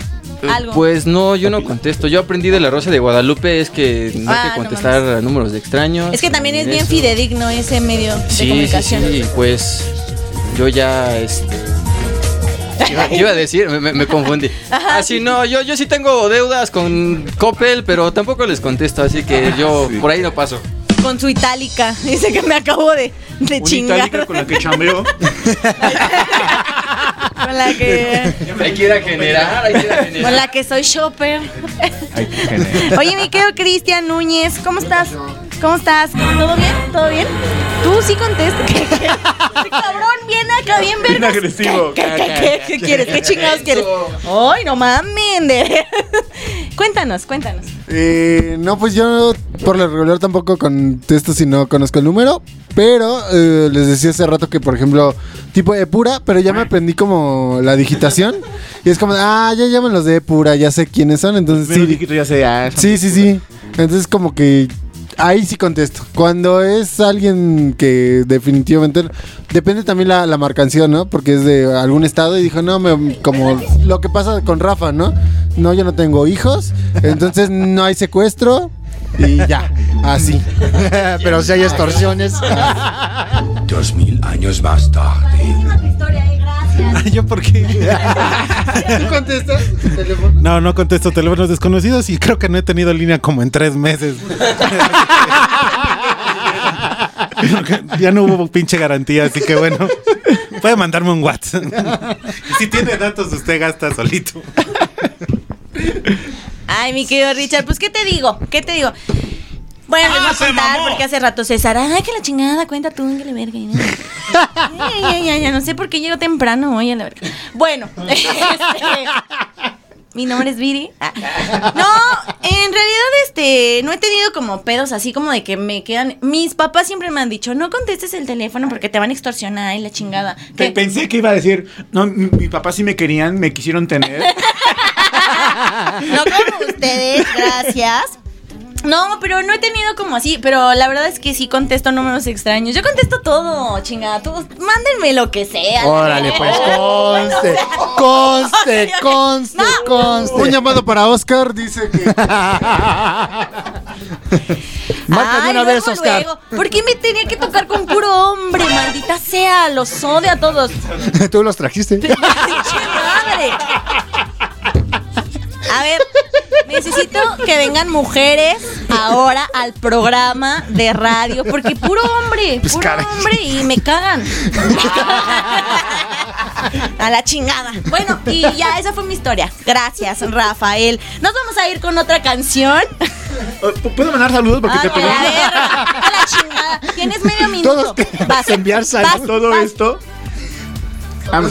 Algo. Pues no, yo no contesto. Yo aprendí de la Rosa de Guadalupe es que no hay Ah, que no contestar a números de extraños. es que también es bien Eso. fidedigno ese medio de Sí, sí, comunicación. sí, pues yo ya este iba, iba a decir, me, confundí. Ajá, Así no, yo, yo sí tengo deudas con Coppel, pero tampoco les contesto, así que yo por ahí no paso. Con su itálica. Dice que me acabo de, de Una chingar. itálica con la que chambeo. Con la que. Hay que ir a generar, hay que ir a generar. Con la que soy shopper. Oye, mi querido Cristian Núñez, ¿cómo estás? ¿Cómo estás? ¿Todo bien? ¿Todo bien? Tú sí contestas. ¿Qué, qué? Cabrón viene acá bien Bien vergas. agresivo. ¿Qué, qué, qué, qué quieres? ¿Qué chingados quieres? Ay, no mamen. de- Cuéntanos, cuéntanos. Eh, no, pues yo por lo regular tampoco contesto si no conozco el número. Pero eh, les decía hace rato que, por ejemplo, tipo Epura, pero ya me aprendí como la digitación. Y es como, ah, ya llaman los de Epura, ya sé quiénes son. Entonces sí. dígito ya sé, ah, son- Sí, sí, sí. Entonces como que ahí sí contesto. Cuando es alguien que definitivamente depende también la, la marcación, ¿no? Porque es de algún estado y dijo, no, me, como lo que pasa con Rafa, ¿no? No, yo no tengo hijos, entonces no hay secuestro y ya, así. Pero si hay extorsiones. Dos mil años más tarde. ¿Yo por qué? ¿Tú contestas tu teléfono? No, no contesto teléfonos desconocidos y creo que no he tenido línea como en tres meses. ya no hubo pinche garantía, así que bueno, puede mandarme un WhatsApp. Si tiene datos, usted gasta solito. Ay, mi querido Richard, pues ¿qué te digo? ¿Qué te digo? Bueno, les voy a contar porque hace rato César, ay, que la chingada, cuenta tú, que le verga. y no. Ay, ay, ay, ay, no sé por qué llego temprano hoy a la verga. Bueno, este, mi nombre es Viri. Ah. No, en realidad, este, no he tenido como pedos así como de que me quedan. Mis papás siempre me han dicho, no contestes el teléfono porque te van a extorsionar y la chingada. Pe- Pensé que iba a decir, no, mi, mi papá sí me querían, me quisieron tener. No como ustedes, gracias. No, pero no he tenido como así, pero la verdad es que sí contesto números extraños. Yo contesto todo, chingada. Todos, mándenme lo que sea. Órale, pues, conste, conste, conste, conste. Un llamado para Oscar dice que. Ay, una vez, Oscar. luego. ¿Por qué me tenía que tocar con puro hombre? Maldita sea, los odio a todos. Tú los trajiste. ¡Pinche madre! A ver, necesito que vengan mujeres ahora al programa de radio, porque puro hombre, Pues, puro caray. hombre y me cagan. A la chingada. Bueno, y ya esa fue mi historia. Gracias, Rafael. Nos vamos a ir con otra canción. ¿Puedo mandar saludos? Porque Ay, te a verga, a la chingada. Tienes medio minuto. Vas, enviar vas, saludos. Todo vas. esto. Ah, me,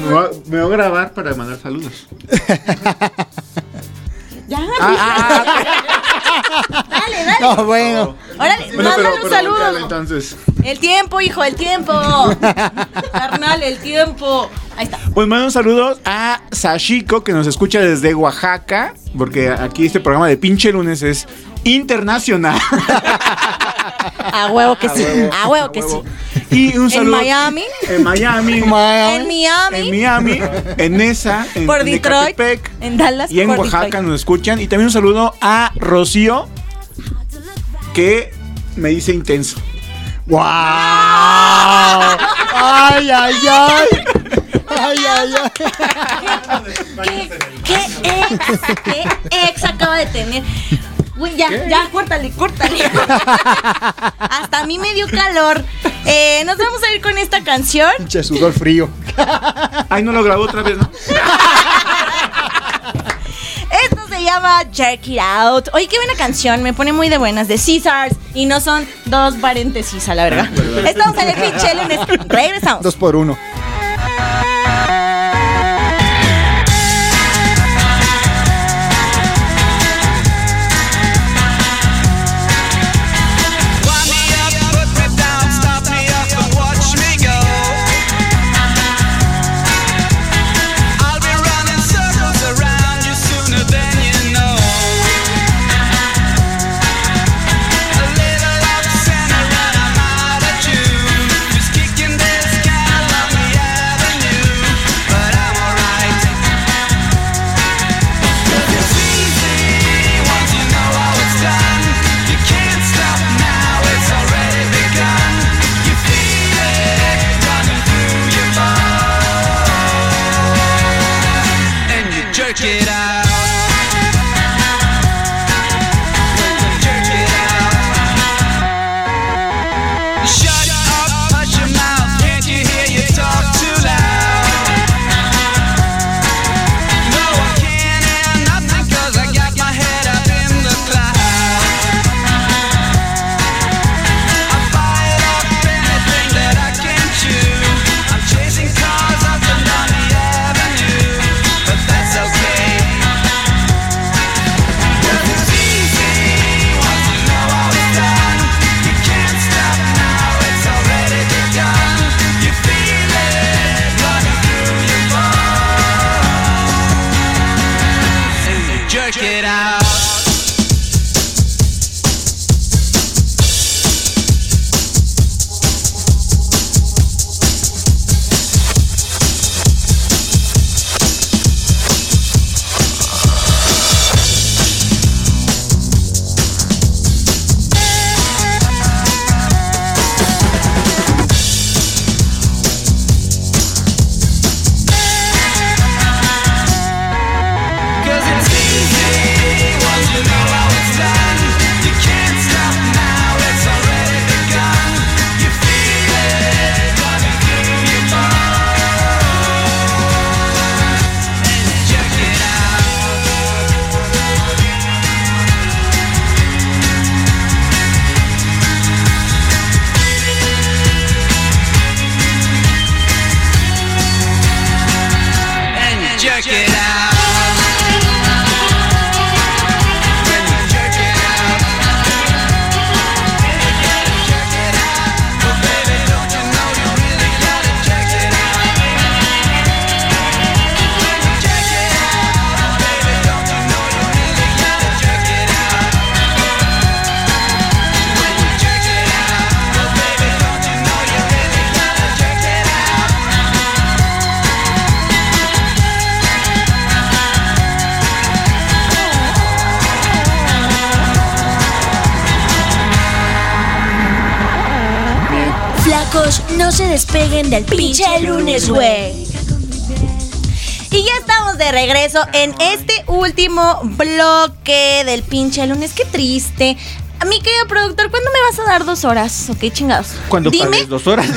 voy a, me voy a grabar para mandar saludos. Ya, Ah, dale, dale. No, bueno. Órale, Bueno, mándale pero- un pero saludo. entonces. El tiempo, hijo, el tiempo. Carnal, el tiempo. Ahí está. Pues mando un saludo a Sashiko que nos escucha desde Oaxaca, porque aquí este programa de pinche lunes es internacional. A huevo que sí. A huevo que sí. Y un En saludo. Miami. En Miami. En Miami. En Miami. En esa. En, Por en Detroit. Ecatepec, En Dallas. Y en por Oaxaca Detroit. nos escuchan. Y también un saludo a Rocío, que me dice intenso. ¡Wow! ¡Ay, ay, ay! ¡Ay, ay, ay! ¿Qué ex? ¿Qué ex acaba de tener? Uy, ya, ya, córtale, córtale. Hasta a mí me dio calor. Eh, nos vamos a ir con esta canción. Pinche sudor frío. Ay, no lo grabó otra vez, ¿no? Esto se llama Jerk It Out. Oye, qué buena canción, me pone muy de buenas, de Caesars. Y no son dos paréntesis a la verga. Estamos en el pinche lunes. Regresamos. Dos por uno. No se despeguen del pinche lunes, güey. Y ya estamos de regreso en este último bloque del pinche lunes. Qué triste. Mi querido productor, ¿cuándo me vas a dar dos horas? Ok, chingados. Cuando Dime. dos horas.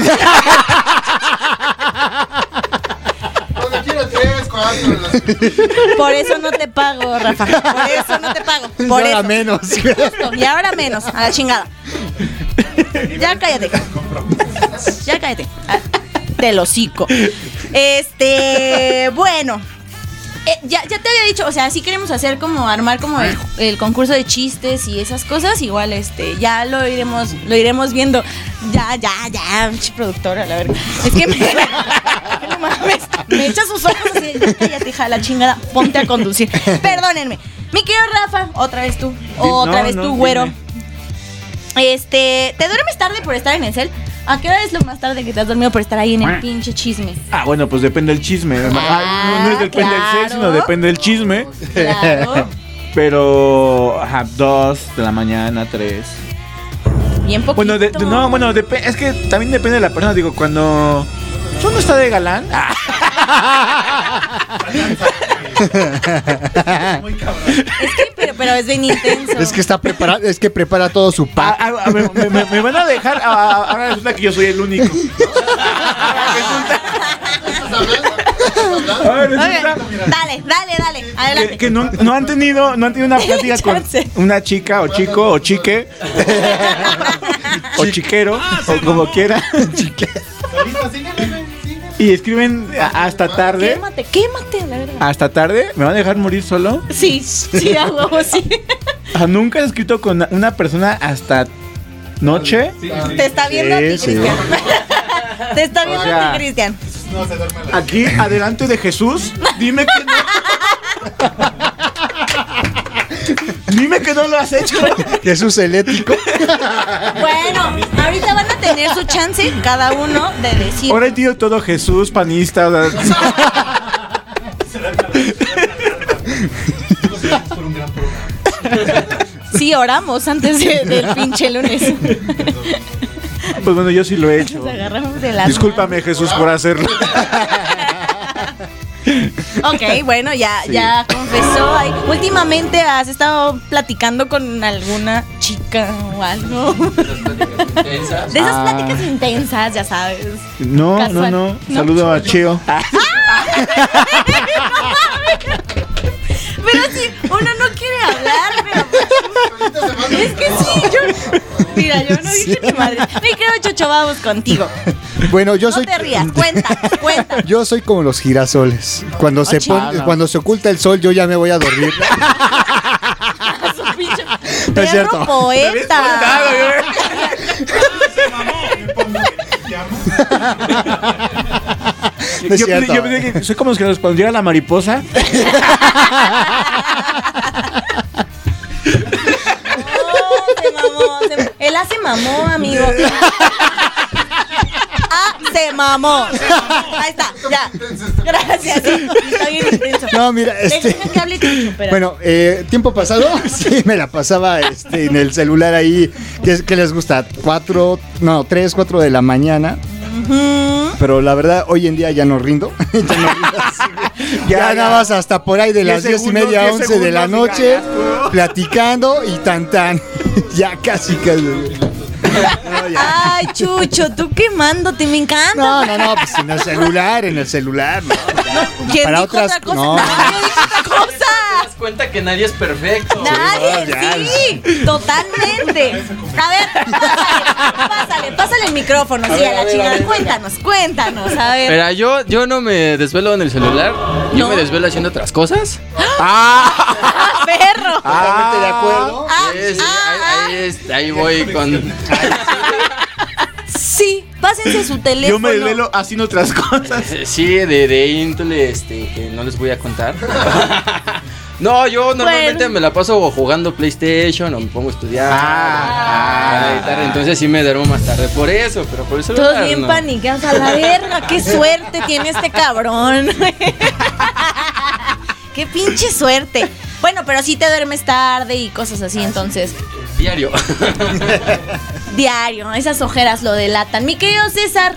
Cuando quiero tres, cuatro. las- Por eso no te pago, Rafa. Por eso no te pago. Por Y ahora eso. menos. Justo. Y ahora menos. A la chingada. Ya cállate. Ya cállate. Ah, Del hocico. Este. Bueno. Eh, ya, ya te había dicho, o sea, si queremos hacer como armar como el, el concurso de chistes y esas cosas, igual este, ya lo iremos, lo iremos viendo. Ya, ya, ya, productora, la verdad. Es que me, no mames, me echa sus ojos así, ya cállate, hija la chingada, ponte a conducir. Perdónenme. Mi querido Rafa, otra vez tú, otra no, vez no, tú, güero. dime. Este, ¿te duermes tarde por estar en el cel? ¿A qué hora es lo más tarde que te has dormido por estar ahí en el pinche chisme? Ah, bueno, pues depende del chisme. Ah, no, no es depende del claro. sexo, sino depende del chisme. Claro. Pero, ajá, dos de la mañana, tres. Bien poquito. Bueno, de- de- no, bueno, depe- es que también depende de la persona. Digo, cuando uno está de galán. ah, Es que, pero, pero es bien intenso. Es que está preparado, es que prepara todo su ah, pack. ah, ah, me, me- me- me van a dejar. ah, ah, Ahora resulta que yo soy el único. Ahora Ok, resulta Dale, dale, dale. Adelante. que, que no, no han tenido no han tenido una plática con una chica o chico o chique o chiquero o como quiera y escriben hasta tarde Quémate, quémate, la verdad. hasta tarde me van a dejar morir solo Sí, sí, a huevo, sí. Nunca he escrito con una persona hasta noche Te está viendo a ti, Sí, sí. Cristian. Te está viendo O sea, a ti, Cristian. aquí adelante de Jesús dime que no dime que no lo has hecho Jesús eléctrico. Bueno, ahorita van a tener su chance cada uno de decir. ahora entiendo todo Jesús panista Sí, oramos antes de- del pinche lunes. pues bueno yo sí lo he hecho Nos agarramos de las Discúlpame Jesús por hacerlo. Ok, bueno, ya, ya confesó. Ay, últimamente has estado platicando con alguna chica o algo. De esas Ah. pláticas intensas, ya sabes. No, Casual. no, no. ¿No? Saludo a Cheo. Pero si uno no quiere hablar, pero. Es que sí, yo. Mira, yo no dije ni madre. Me creo, Chocho, vamos contigo. Bueno, yo No soy te rías, cuenta, cuenta. yo soy como los girasoles. Cuando se pone, cuando se oculta el sol, yo ya me voy a dormir. Su pinche No es cierto. poeta. No es yo, cierto. yo pensé que soy como los que respondiera la mariposa. Se- Él hace mamó, amigo. Ah, se mamó. Ahí está, ya. Gracias. sí, está bien intenso. No, mira, este- que hable Chucho, espera. Bueno, eh, tiempo pasado, sí, me la pasaba este, en el celular ahí. ¿Qué, qué les gusta? Cuatro, no, tres, cuatro de la mañana. Ujú. Pero la verdad, hoy en día ya no rindo. ya no rindo así. Ya, más hasta por ahí de las diez y segundos, media, diez once de la y noche, platicando y tan tan. ya casi, casi. No. Ay, Chucho, tú quemándote, me encanta. No, no, no, pues en el celular, en el celular, no. ¿Quién Para dijo otras- otra cosa? no. Otra cosa. ¿Te das cuenta que nadie es perfecto? Nadie, sí, totalmente. A ver, pásale, pásale, pásale el micrófono, sí, a la chingada. Cuéntanos, cuéntanos, a ver. Mira, yo, yo no me desvelo en el celular, yo me desvelo haciendo otras cosas. ¡Ah, perro! Totalmente de acuerdo. Ah, Sí, sí, ah, ahí, ahí es- ahí voy con... Sí, pásense su teléfono. Yo me desvelo haciendo otras cosas. Sí, de, de índole este, que no les voy a contar. No, yo normalmente Bueno. me la paso jugando PlayStation o me pongo a estudiar. Ah. tal, entonces sí me duermo más tarde por eso, pero por eso Todos bien paniqueados a la verga. Qué suerte tiene este cabrón. Qué pinche suerte. Bueno, pero sí te duermes tarde y cosas así, entonces. Diario. Diario, esas ojeras lo delatan. Mi querido César,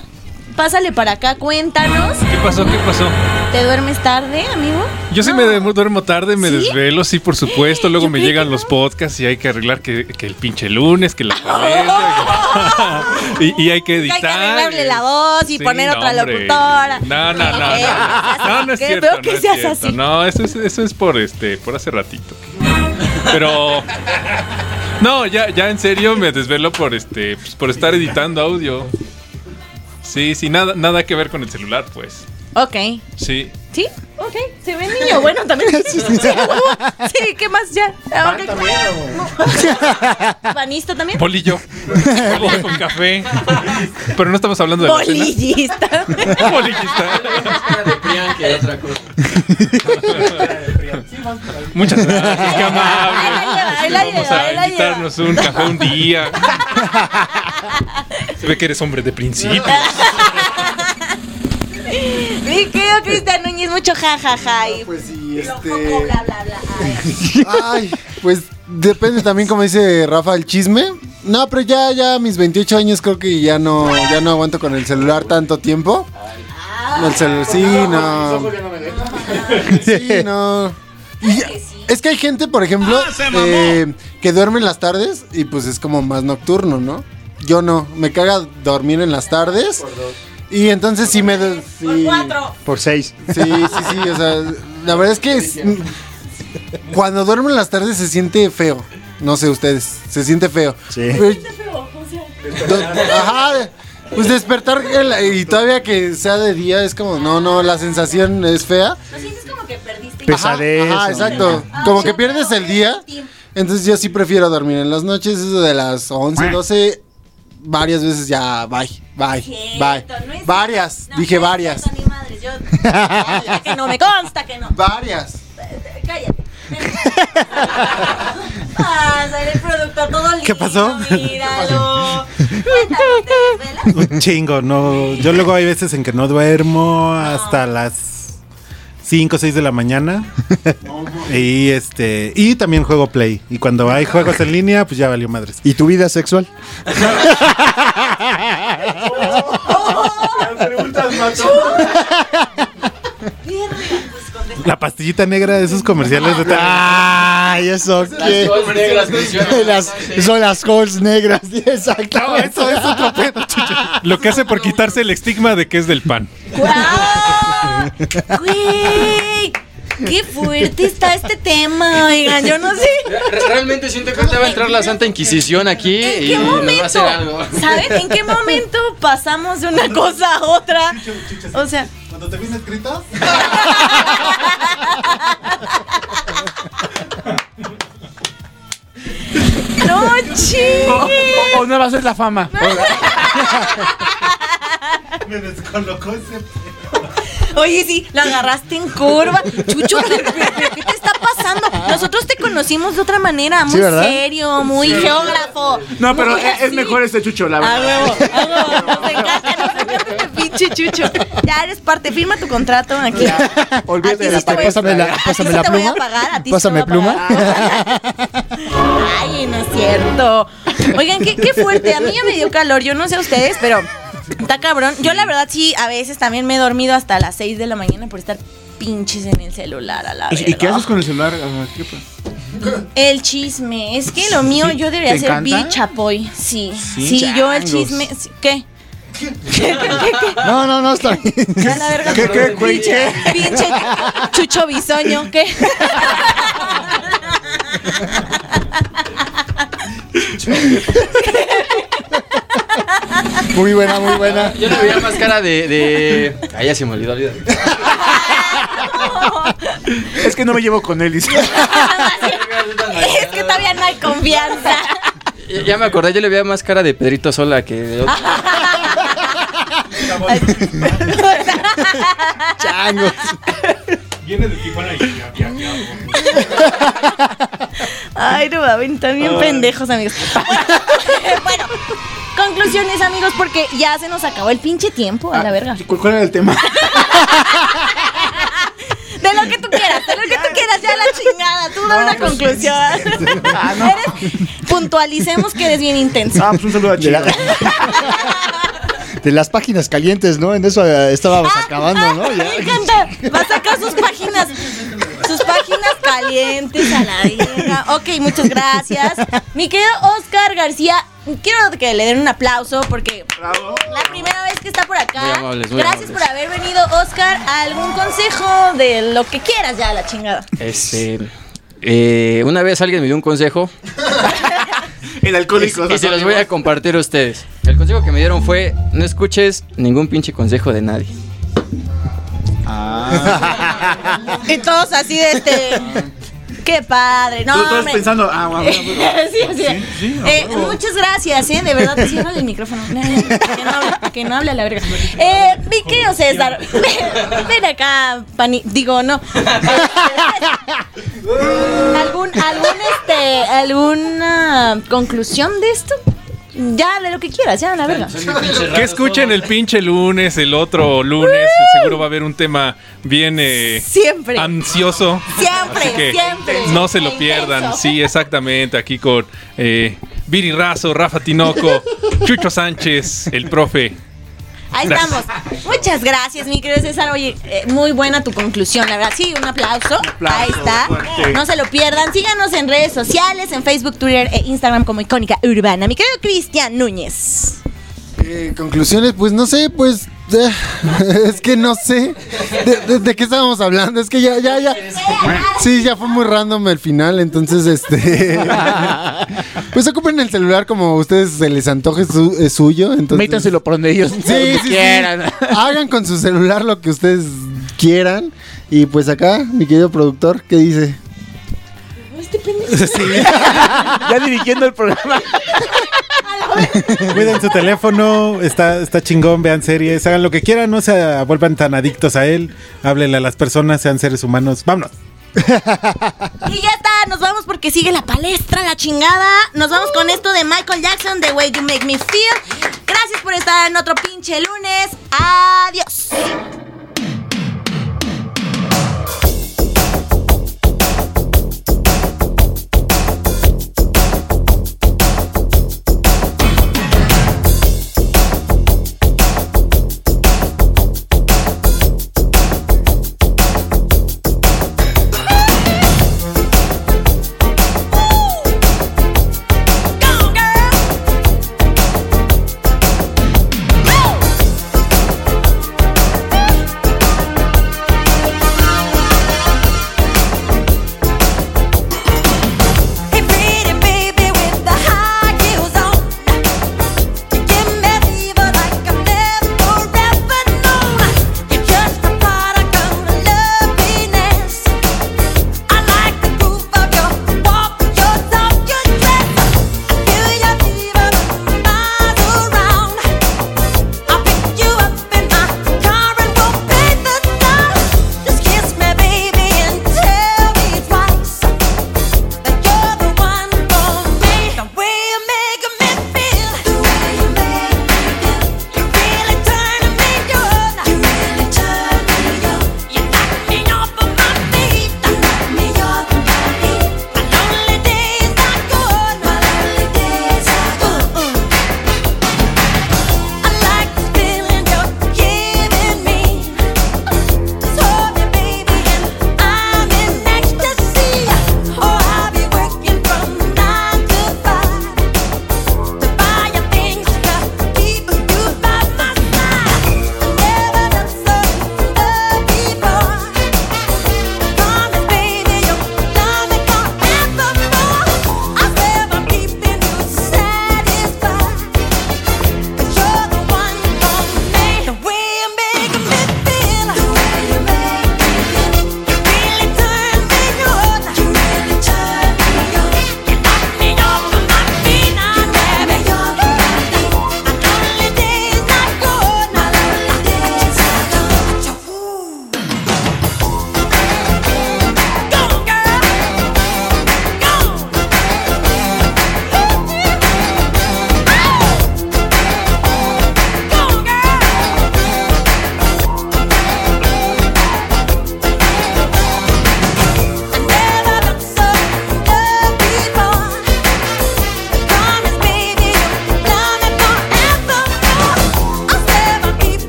pásale para acá, cuéntanos. ¿Qué pasó? ¿Qué pasó? ¿Te duermes tarde, amigo? Yo sí me duermo, tarde, me ¿Sí? desvelo, sí, por supuesto. Luego me llegan los podcasts y hay que arreglar que, que el pinche lunes, que la que- y, y hay que Hay editar. que arreglarle la voz y Sí, poner no, otra locutora. No, no, no, no. Eh, No, no es cierto. no que seas así. No, eso es, eso es por este, por hace ratito. Pero. No, ya, ya en serio me desvelo por este. pues, por estar editando audio. Sí, sí, nada, nada que ver con el celular, pues. Ok. Sí. ¿Sí? Ok. Se ve niño. Bueno, también. Sí, sí, ¿qué más ya? Ah, ok. No. ¿Banista también? Bolillo. Bolillo con café. Pero no estamos hablando de. Bolillista. Bolillista. de Prián que otra cosa. Muchas gracias, qué amable. Vamos a invitarnos un café un día. Se ve que eres hombre de principio. Mi querido Cristian Núñez, mucho jajaja. y Pues sí, este- poco bla, bla, bla. Ay. Ay, pues depende también, como dice Rafa, el chisme. No, pero ya, ya a mis 28 años creo que ya no, ya no aguanto con el celular tanto tiempo. El celular, sí, no. Sí, no. Y ya- es que hay gente, por ejemplo, eh, que duerme en las tardes y pues es como más nocturno, ¿no? Yo no, me caga dormir en las tardes. Y entonces sí me... sí. Por seis. Sí, sí, sí, o sea, la verdad es que es- cuando duermo en las tardes se siente feo. No sé ustedes, se siente feo. Sí. Do- Ajá, pues despertar el- y todavía que sea de día es como, no, no, la sensación es fea. ¿No sientes como que perdiste? Pesadez. Ajá, exacto. Como que pierdes el día. Entonces yo sí prefiero dormir en las noches, eso de las 11, 12, varias veces ya, bye, bye, bye. no es- Varias, No, dije no varias. cierto, ni madres, yo- que no, me consta que no. Varias. Cállate. Ah, el productor todo lindo. ¿Qué pasó? Míralo. Cuéntame, ¿te? Un chingo, no. Yo luego hay veces en que no duermo hasta las 5 o 6 de la mañana. y este. Y también juego play. Y cuando hay juegos en línea, pues ya valió madres. ¿Y tu vida sexual? La pastillita negra de esos comerciales de Ay, eso qué. Las- son las halls negras, exacto. No, eso es otro pedo, chucho. Lo que hace por quitarse el estigma de que es del pan. Güey. Qué fuerte está este tema, oigan, yo no sé. Re- Realmente siento que ahorita va a entrar la Santa Inquisición aquí ¿En y qué va a momento? hacer algo. ¿Saben en qué momento pasamos de una cosa a otra? O sea, Cuando te viene escrito. no chingue. O, o no va a ser la fama. Me descolocó ese. Oye, sí, lo agarraste en curva. Chucho, ¿qué, te está pasando? Nosotros te conocimos de otra manera, muy serio, muy geógrafo. No, pero es, mejor este chucho, la A verdad. huevo, a huevo. Nos encanta, nos encanta este pinche chucho. Ya eres parte, firma tu contrato aquí. Olvídate A de la te voy- Pásame la, a pásame sí la te voy pluma. a pagar, a ti sí te Pásame voy a pluma. pagar. Ay, no es cierto. Oigan, qué, qué fuerte. A mí ya me dio calor. Yo no sé a ustedes, pero está cabrón. Yo la verdad sí, a veces también me he dormido hasta las 6 de la mañana por estar pinches en el celular a la ¿Y, y qué haces con el celular? El chisme. Es que lo mío ¿Sí? yo debería ¿Te ser encanta? bichapoy. Sí. Sí, Sí, yo el chisme. ¿Qué? ¿Qué, qué, qué? No, no, no, está bien. A la verga. ¿Qué, qué? Pinche, pinche chucho bisoño, ¿qué? Muy buena, muy buena. Yo le veía más cara de. de... Ay, ya se me olvidó, olvídalo. Es que no me llevo con él, dice. Es que todavía no hay confianza. Ya, ya me acordé, yo le veía más cara de Pedrito Sola que de otro. Changos. Viene de Tijuana y ya, ya, ya. Ay, no, bien pendejos, amigos. bueno, conclusiones, amigos, porque ya se nos acabó el pinche tiempo, a la verga. ¿Cuál era el tema? De lo que tú quieras, de lo que tú quieras. ya la chingada. Tú da una conclusión. Eres- puntualicemos que eres bien intenso. Ah, pues un saludo a De, la- de las páginas calientes, ¿no? En eso eh, estábamos acabando, ¿no? Ya. Me encanta. Va a sacar sus páginas. Sus páginas calientes a la verga. Ok, muchas gracias. Mi querido Oscar García, quiero que le den un aplauso porque la primera vez que está por acá. Muy amables, muy gracias amables. por haber venido, Oscar. ¿Algún consejo de lo que quieras ya, la chingada? Este. eh, una vez alguien me dio un consejo. El alcohólico. Y se los voy a compartir a ustedes. El consejo que me dieron fue: no escuches ningún pinche consejo de nadie. Y todos así de este. Qué padre, no. Tú- tú estás pensando, ah, bueno, bueno. sí, así. Sí, sí, Eh, a huevo. muchas gracias, ¿eh? De verdad, ciérrale el micrófono. No, Que no hable, que no hable a la verga. Eh, mi querido César, ven, ven acá, pani. Digo, no. ¿Algún, algún, este, alguna conclusión de esto? Ya, de lo que quieras, ya, la verga. Que escuchen el pinche lunes, el otro lunes. Seguro va a haber un tema bien eh, Siempre. ansioso. Siempre, Así que siempre. No se lo pierdan. Sí, exactamente. Aquí con eh, Viri Razo, Rafa Tinoco, Chucho Sánchez, el profe. Ahí Gracias. estamos. Muchas gracias, mi querido César. Oye, eh, muy buena tu conclusión, la verdad. Sí, un aplauso. Ahí está. fuerte. No se lo pierdan. Síganos en redes sociales, en Facebook, Twitter e Instagram como Icónica Urbana. Mi querido Cristian Núñez. Eh, conclusiones, pues no sé, pues es que no sé de, de- de qué estábamos hablando. Es que ya, ya, ya. Sí, ya fue muy random el final, entonces este. Pues ocupen el celular como a ustedes se les antoje su- es suyo. Entonces, Métanselo por donde ellos Sí, donde sí, sí. quieran. Hagan con su celular lo que ustedes quieran. Y pues acá, mi querido productor, ¿qué dice? ya dirigiendo el programa. Cuiden su teléfono, está, está chingón, vean series, hagan lo que quieran, no se vuelvan tan adictos a él, háblenle a las personas, sean seres humanos. Vámonos. Y ya está, nos vamos porque sigue la palestra, la chingada. Nos vamos con esto de Michael Jackson, The Way You Make Me Feel. Gracias por estar en otro pinche lunes. Adiós.